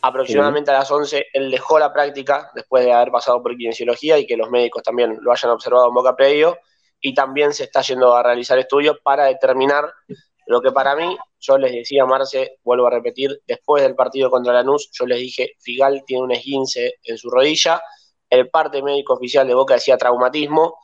[SPEAKER 22] aproximadamente a las 11 él dejó la práctica después de haber pasado por kinesiología y que los médicos también lo hayan observado en boca previo y también se está yendo a realizar estudios para determinar lo que para mí, yo les decía, Marce, vuelvo a repetir, después del partido contra Lanús, yo les dije, Figal tiene un esguince en su rodilla, el parte médico oficial de Boca decía traumatismo,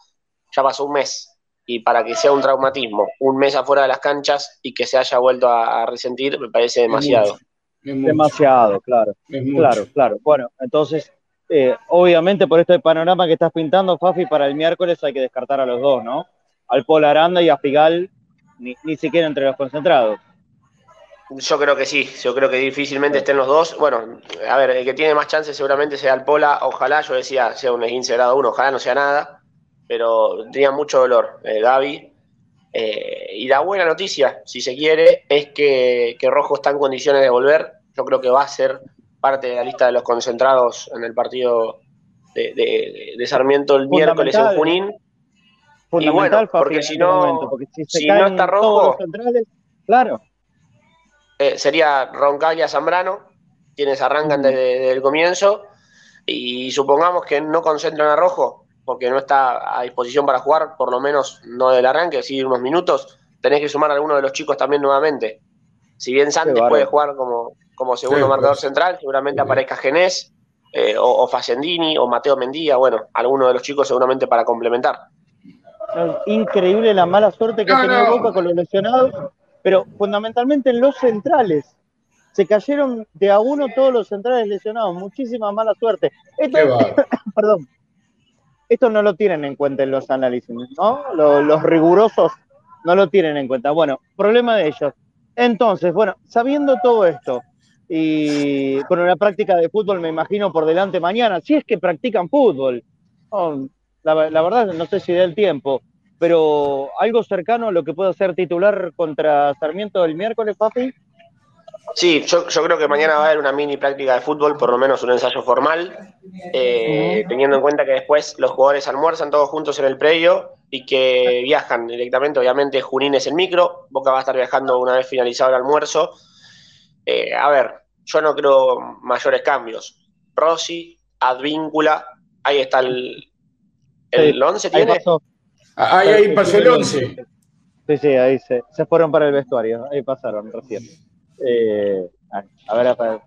[SPEAKER 22] ya pasó un mes, y para que sea un traumatismo, un mes afuera de las canchas y que se haya vuelto a resentir, me parece demasiado.
[SPEAKER 2] Demasiado, claro. Claro, claro. Bueno, entonces, eh, obviamente por este panorama que estás pintando, Fafi, para el miércoles hay que descartar a los dos, ¿no? Al Pol Aranda y a Figal, ni, siquiera entre los concentrados.
[SPEAKER 22] Yo creo que sí, yo creo que difícilmente estén los dos. Bueno, a ver, el que tiene más chances seguramente sea el Pola, ojalá, yo decía, sea un 15 grado 1, ojalá no sea nada, pero tenía mucho dolor eh, Gaby. Eh, y la buena noticia, si se quiere, es que, que Rojo está en condiciones de volver yo creo que va a ser parte de la lista de los concentrados en el partido de, Sarmiento el miércoles en Junín. Y bueno, porque si no, si, no está rojo,
[SPEAKER 2] claro.
[SPEAKER 22] Eh, sería Roncaglia Zambrano, quienes arrancan desde, el comienzo, y supongamos que no concentran a rojo, porque no está a disposición para jugar, por lo menos no del arranque, sí unos minutos, tenés que sumar a alguno de los chicos también nuevamente. Si bien Santos puede jugar como, como segundo marcador central, seguramente aparezca Genés, eh, o, o Facendini, o Mateo Mendía, bueno, alguno de los chicos seguramente para complementar.
[SPEAKER 2] Increíble la mala suerte que ha tenido Boca con los lesionados, pero fundamentalmente en los centrales. Se cayeron de a uno todos los centrales lesionados, muchísima mala suerte. Esto, perdón, esto no lo tienen en cuenta en los análisis, ¿no? Los, los rigurosos no lo tienen en cuenta. Bueno, problema de ellos. Entonces, bueno, sabiendo todo esto, y con una práctica de fútbol me imagino por delante mañana, si es que practican fútbol. La, verdad no sé si da el tiempo, pero algo cercano a lo que pueda ser titular contra Sarmiento el miércoles, Papi.
[SPEAKER 22] Sí, yo, creo que mañana va a haber una mini práctica de fútbol, por lo menos un ensayo formal, eh, teniendo en cuenta que después los jugadores almuerzan todos juntos en el predio y que viajan directamente, obviamente Junín es el micro, Boca va a estar viajando una vez finalizado el almuerzo, eh, a ver, yo no creo mayores cambios. Rossi, Advíncula, ahí está el, el 11, ¿tiene?
[SPEAKER 4] Ahí, ahí pasó el 11.
[SPEAKER 2] Sí, sí, ahí se, se fueron para el vestuario, ahí pasaron recién. Eh, a ver, a ver.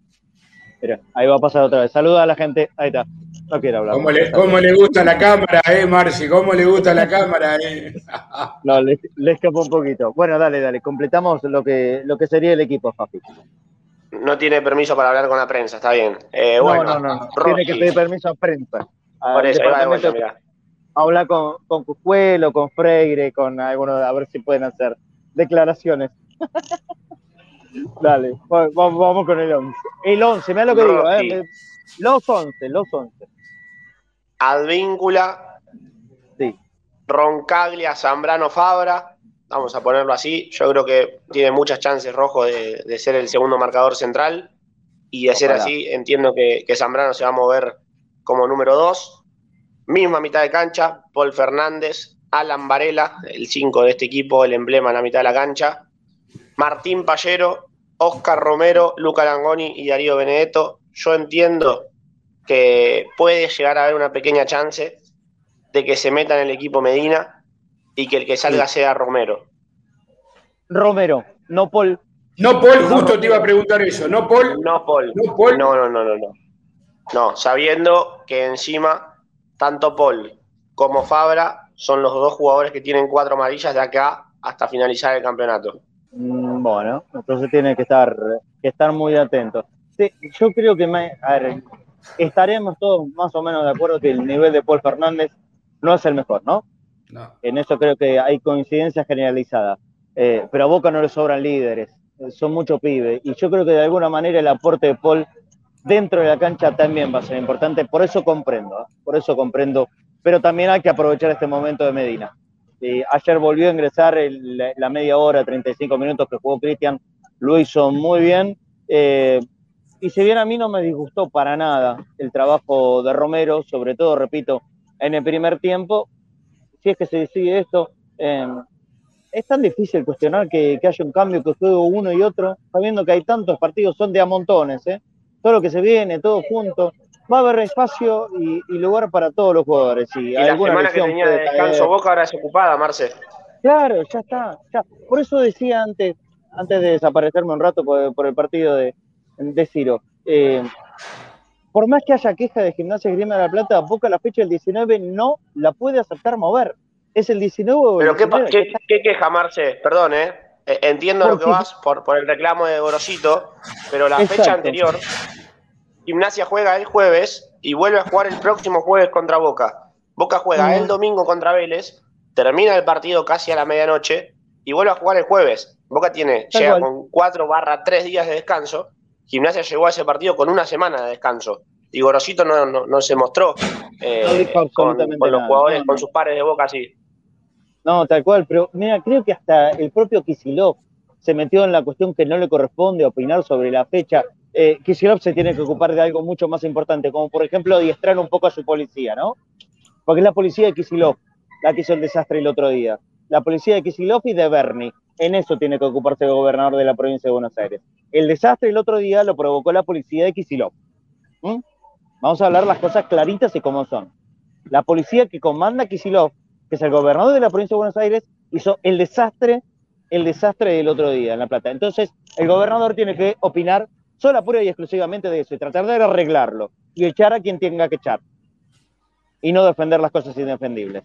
[SPEAKER 2] Mira, ahí va a pasar otra vez. Saluda a la gente, ahí está. No quiero hablar.
[SPEAKER 4] ¿Cómo le, cómo le gusta la cámara, eh, Marci? ¿Cómo le gusta la cámara, eh?
[SPEAKER 2] no, le, le, escapó un poquito. Bueno, dale, dale. Completamos lo que, lo que sería el equipo, Fafi.
[SPEAKER 22] No tiene permiso para hablar con la prensa, está bien. Eh, bueno,
[SPEAKER 2] no, no, no. Tiene que pedir permiso a prensa.
[SPEAKER 22] Por eso, ahí va de vuelta, mira.
[SPEAKER 2] Habla con, con Cujuelo, con Freire, con algunos, a ver si pueden hacer declaraciones. Dale, vamos, con el 11. El 11, mira lo que digo, ¿eh? Los 11, los 11.
[SPEAKER 22] Advíncula.
[SPEAKER 2] Sí.
[SPEAKER 22] Roncaglia, Zambrano, Fabra. Vamos a ponerlo así. Yo creo que tiene muchas chances Rojo de, ser el segundo marcador central. Y de ser así, entiendo que, que Zambrano se va a mover como número 2. Misma mitad de cancha, Paul Fernández, Alan Varela, el 5 de este equipo, el emblema en la mitad de la cancha. Martín Pallero, Oscar Romero, Luca Langoni y Darío Benedetto. Yo entiendo que puede llegar a haber una pequeña chance de que se meta en el equipo Medina y que el que salga sea Romero.
[SPEAKER 2] Romero, no Paul.
[SPEAKER 4] No Paul, justo te iba a preguntar eso, ¿no Paul?
[SPEAKER 22] No Paul. No Paul. No, no, no, no, no. No, sabiendo que encima tanto Paul como Fabra son los dos jugadores que tienen cuatro amarillas de acá hasta finalizar el campeonato.
[SPEAKER 2] Mm, bueno, entonces tiene que estar, que estar muy atento. Sí, yo creo que estaremos todos más o menos de acuerdo que el nivel de Paul Fernández no es el mejor, ¿no?
[SPEAKER 4] No.
[SPEAKER 2] En eso creo que hay coincidencia generalizada. Eh, pero a Boca no le sobran líderes, son muchos pibes. Y yo creo que de alguna manera el aporte de Paul dentro de la cancha también va a ser importante. Por eso comprendo, ¿eh? por eso comprendo. Pero también hay que aprovechar este momento de Medina. Eh, ayer volvió a ingresar la media hora, 35 minutos que jugó Cristian, lo hizo muy bien. Eh, y si bien a mí no me disgustó para nada el trabajo de Romero, sobre todo, repito, en el primer tiempo, si es que se decide esto, eh, es tan difícil cuestionar que, haya un cambio, que juegue uno y otro, sabiendo que hay tantos partidos, son de a montones, todo lo que se viene, todo junto va a haber espacio y, lugar para todos los jugadores.
[SPEAKER 22] y la semana que tenía de descanso Boca ahora es ocupada, Marce.
[SPEAKER 2] Claro, ya está. Ya. Por eso decía antes, antes de desaparecerme un rato por, el partido de, de Ciro, eh, por más que haya queja de Gimnasia Grima de la Plata, Boca la fecha del 19 no la puede aceptar mover. Es el 19 o
[SPEAKER 22] el Pero ¿qué, qué, queja, Marce? Perdón, ¿eh? Eh entiendo lo que vas por, por el reclamo de Gorosito, pero la fecha anterior Gimnasia juega el jueves y vuelve a jugar el próximo jueves contra Boca. Boca juega el domingo contra Vélez, termina el partido casi a la medianoche y vuelve a jugar el jueves. Boca tiene, llega con 4 barra 3 días de descanso. Gimnasia llegó a ese partido con una semana de descanso. Y Gorosito no, no, se mostró eh, con, los jugadores, con sus pares de Boca así.
[SPEAKER 2] No, tal cual, pero mira, creo que hasta el propio Kisilov se metió en la cuestión que no le corresponde opinar sobre la fecha eh, Kisilov se tiene que ocupar de algo mucho más importante, como por ejemplo adiestrar un poco a su policía, ¿no? Porque es la policía de Kisilov la que hizo el desastre el otro día. La policía de Kisilov y de Bernie. En eso tiene que ocuparse el gobernador de la provincia de Buenos Aires. El desastre el otro día lo provocó la policía de Kisilov. ¿Mm? Vamos a hablar las cosas claritas y como son. La policía que comanda Kisilov, que es el gobernador de la provincia de Buenos Aires, hizo el desastre, el desastre del otro día en La Plata. Entonces, el gobernador tiene que opinar Solo pura y exclusivamente de eso, y tratar de arreglarlo y echar a quien tenga que echar. Y no defender las cosas indefendibles.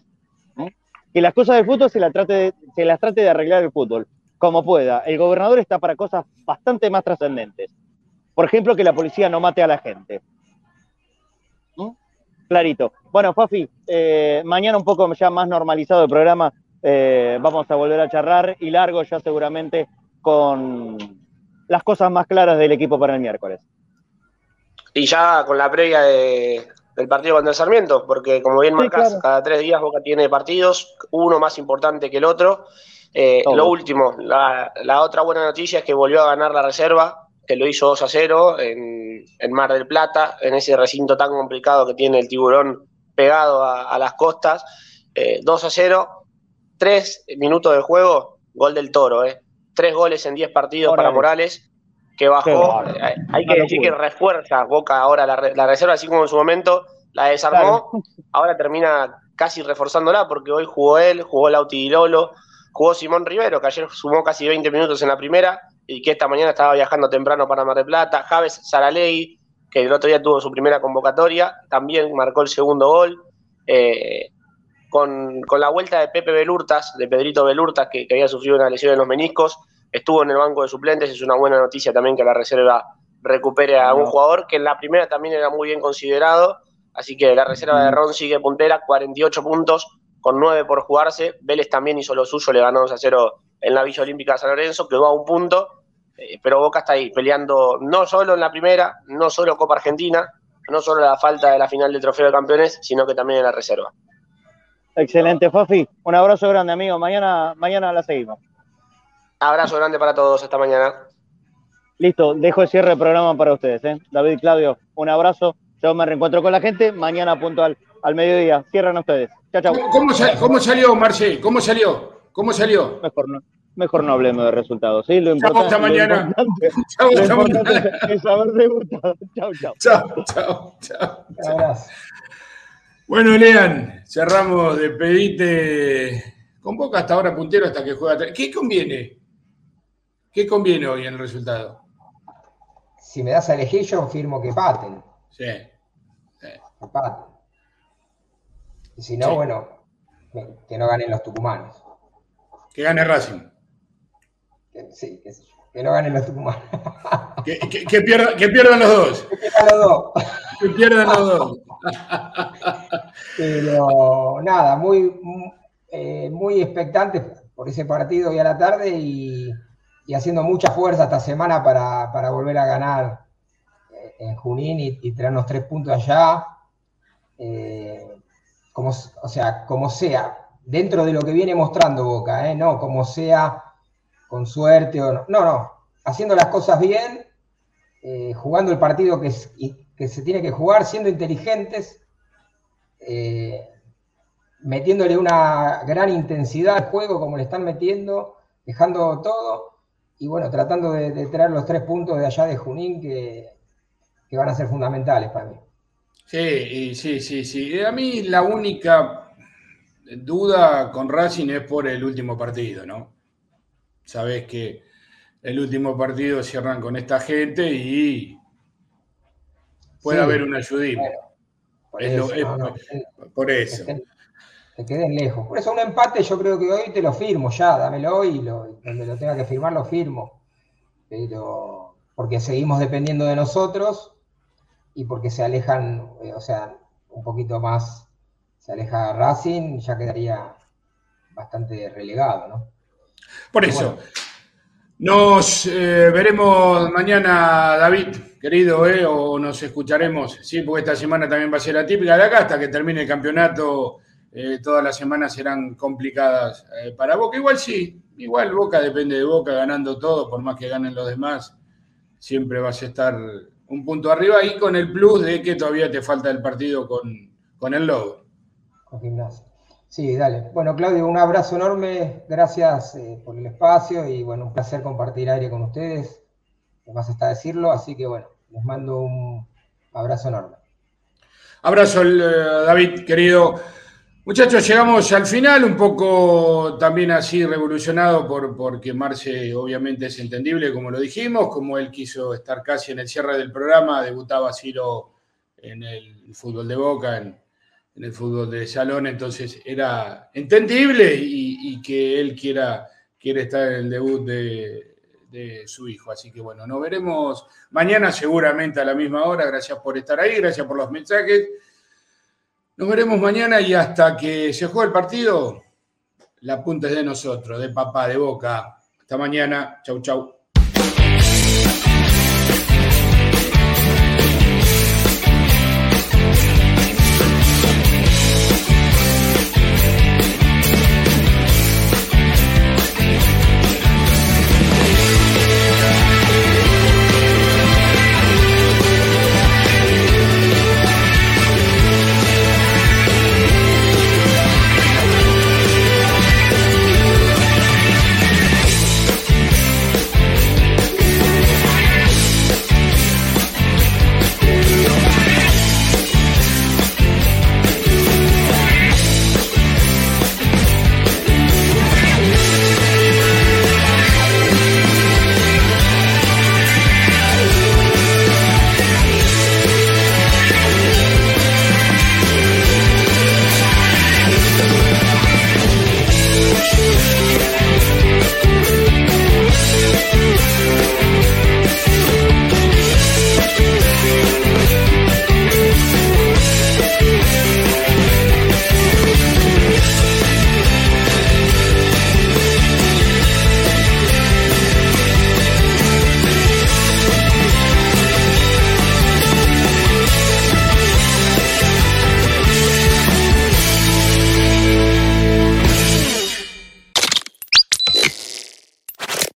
[SPEAKER 2] Que las cosas del fútbol se, de, se las trate de arreglar el fútbol, como pueda. El gobernador está para cosas bastante más trascendentes. Por ejemplo, que la policía no mate a la gente. Clarito. Bueno, Fafi, eh, mañana un poco ya más normalizado el programa, eh, vamos a volver a charlar y largo ya seguramente con las cosas más claras del equipo para el miércoles.
[SPEAKER 22] Y ya con la previa del partido contra el Sarmiento, porque como bien marcas, cada tres días Boca tiene partidos, uno más importante que el otro. Eh, lo último, la, otra buena noticia es que volvió a ganar la reserva, que lo hizo 2 a 0 en, Mar del Plata, en ese recinto tan complicado que tiene el tiburón pegado a, las costas. 2 eh, a 0, tres minutos de juego, gol del toro, ¿eh? tres goles en diez partidos para Morales, que bajó. Hay que decir que refuerza Boca ahora la, reserva, así como en su momento la desarmó. Ahora termina casi reforzándola porque hoy jugó él, jugó Lauti Lolo, jugó Simón Rivero, que ayer sumó casi 20 minutos en la primera y que esta mañana estaba viajando temprano para Mar del Plata. Javes Saralegui, que el otro día tuvo su primera convocatoria, también marcó el segundo gol. Eh, con, la vuelta de Pepe Belurtas, de Pedrito Belurtas, que, había sufrido una lesión en los meniscos, estuvo en el banco de suplentes. Es una buena noticia también que la reserva recupere a un jugador que en la primera también era muy bien considerado. Así que la reserva de Ron sigue puntera, 48 puntos, con 9 por jugarse. Vélez también hizo lo suyo, le ganó 2 a 0 en la Villa Olímpica de San Lorenzo, quedó a un punto, eh, pero Boca está ahí, peleando no solo en la primera, no solo Copa Argentina, no solo la falta de la final del Trofeo de Campeones, sino que también en la reserva.
[SPEAKER 2] Excelente, Fafi. Un abrazo grande, amigo. Mañana, mañana la seguimos.
[SPEAKER 22] Abrazo grande para todos. Hasta mañana.
[SPEAKER 2] Listo, dejo el cierre del programa para ustedes. ¿eh? David y Claudio, un abrazo. Yo me reencuentro con la gente. Mañana puntual al mediodía. Cierran ustedes. Chao, chao.
[SPEAKER 4] ¿Cómo, salió, Marcel? ¿Cómo salió? ¿Cómo salió?
[SPEAKER 2] Mejor no. Mejor no hablemos de resultados, ¿sí? Lo importante,
[SPEAKER 4] hasta mañana. Chao, hasta mañana.
[SPEAKER 2] Es haber debutado. Chao, chao.
[SPEAKER 4] Chao, chao, chao. Bueno, Lean, cerramos de pedite. Convoca hasta ahora puntero hasta que juega. ¿Qué conviene? ¿Qué conviene hoy en el resultado?
[SPEAKER 6] Si me das a elegir, yo firmo que paten.
[SPEAKER 4] Sí.
[SPEAKER 6] Que paten. Y si no, bueno, que no ganen los tucumanos.
[SPEAKER 4] Que gane Racing.
[SPEAKER 6] Sí, que no ganen los tucumanos.
[SPEAKER 4] que, que, pierdan los dos.
[SPEAKER 6] Que pierdan los dos.
[SPEAKER 4] que pierdan los dos.
[SPEAKER 6] Pero nada, muy, eh, muy expectante por ese partido hoy a la tarde y, haciendo mucha fuerza esta semana para, volver a ganar eh, en Junín y, y traernos tres puntos allá. Eh, como, o sea, como sea, dentro de lo que viene mostrando Boca, no como sea con suerte o no. No, no, haciendo las cosas bien, jugando el partido que, que se tiene que jugar, siendo inteligentes eh, metiéndole una gran intensidad al juego como le están metiendo, dejando todo y bueno, tratando de, traer los tres puntos de allá de Junín que, van a ser fundamentales para mí.
[SPEAKER 4] Sí, sí, sí, sí. A mí la única duda con Racing es por el último partido, ¿no? Sabes que el último partido cierran con esta gente y puede haber un ayudín. Por eso.
[SPEAKER 6] Te, quedes lejos. Por eso un empate yo creo que hoy te lo firmo ya, dámelo y lo, donde lo tenga que firmar lo firmo. Pero porque seguimos dependiendo de nosotros y porque se alejan, eh, o sea, un poquito más se aleja Racing, ya quedaría bastante relegado, ¿no?
[SPEAKER 4] Por eso. Nos eh, veremos mañana, David, querido, eh, o nos escucharemos, sí, porque esta semana también va a ser la típica de acá, hasta que termine el campeonato, eh, todas las semanas serán complicadas para Boca. Igual sí, igual Boca depende de Boca, ganando todo, por más que ganen los demás, siempre vas a estar un punto arriba y con el plus de que todavía te falta el partido con, con el Lobo.
[SPEAKER 6] Con gimnasio. Sí, dale. Bueno, Claudio, un abrazo enorme. Gracias eh, por el espacio y bueno, un placer compartir aire con ustedes. Más está decirlo, así que bueno, les mando un abrazo enorme.
[SPEAKER 4] Abrazo, eh, David, querido. Muchachos, llegamos al final, un poco también así revolucionado por, porque Marce obviamente es entendible, como lo dijimos, como él quiso estar casi en el cierre del programa, debutaba Ciro en el fútbol de Boca, en, en el fútbol de salón, entonces era entendible y, que él quiera, quiere estar en el debut de, su hijo. Así que bueno, nos veremos mañana seguramente a la misma hora. Gracias por estar ahí, gracias por los mensajes. Nos veremos mañana y hasta que se juegue el partido, la punta es de nosotros, de papá, de boca. Hasta mañana. Chau, chau.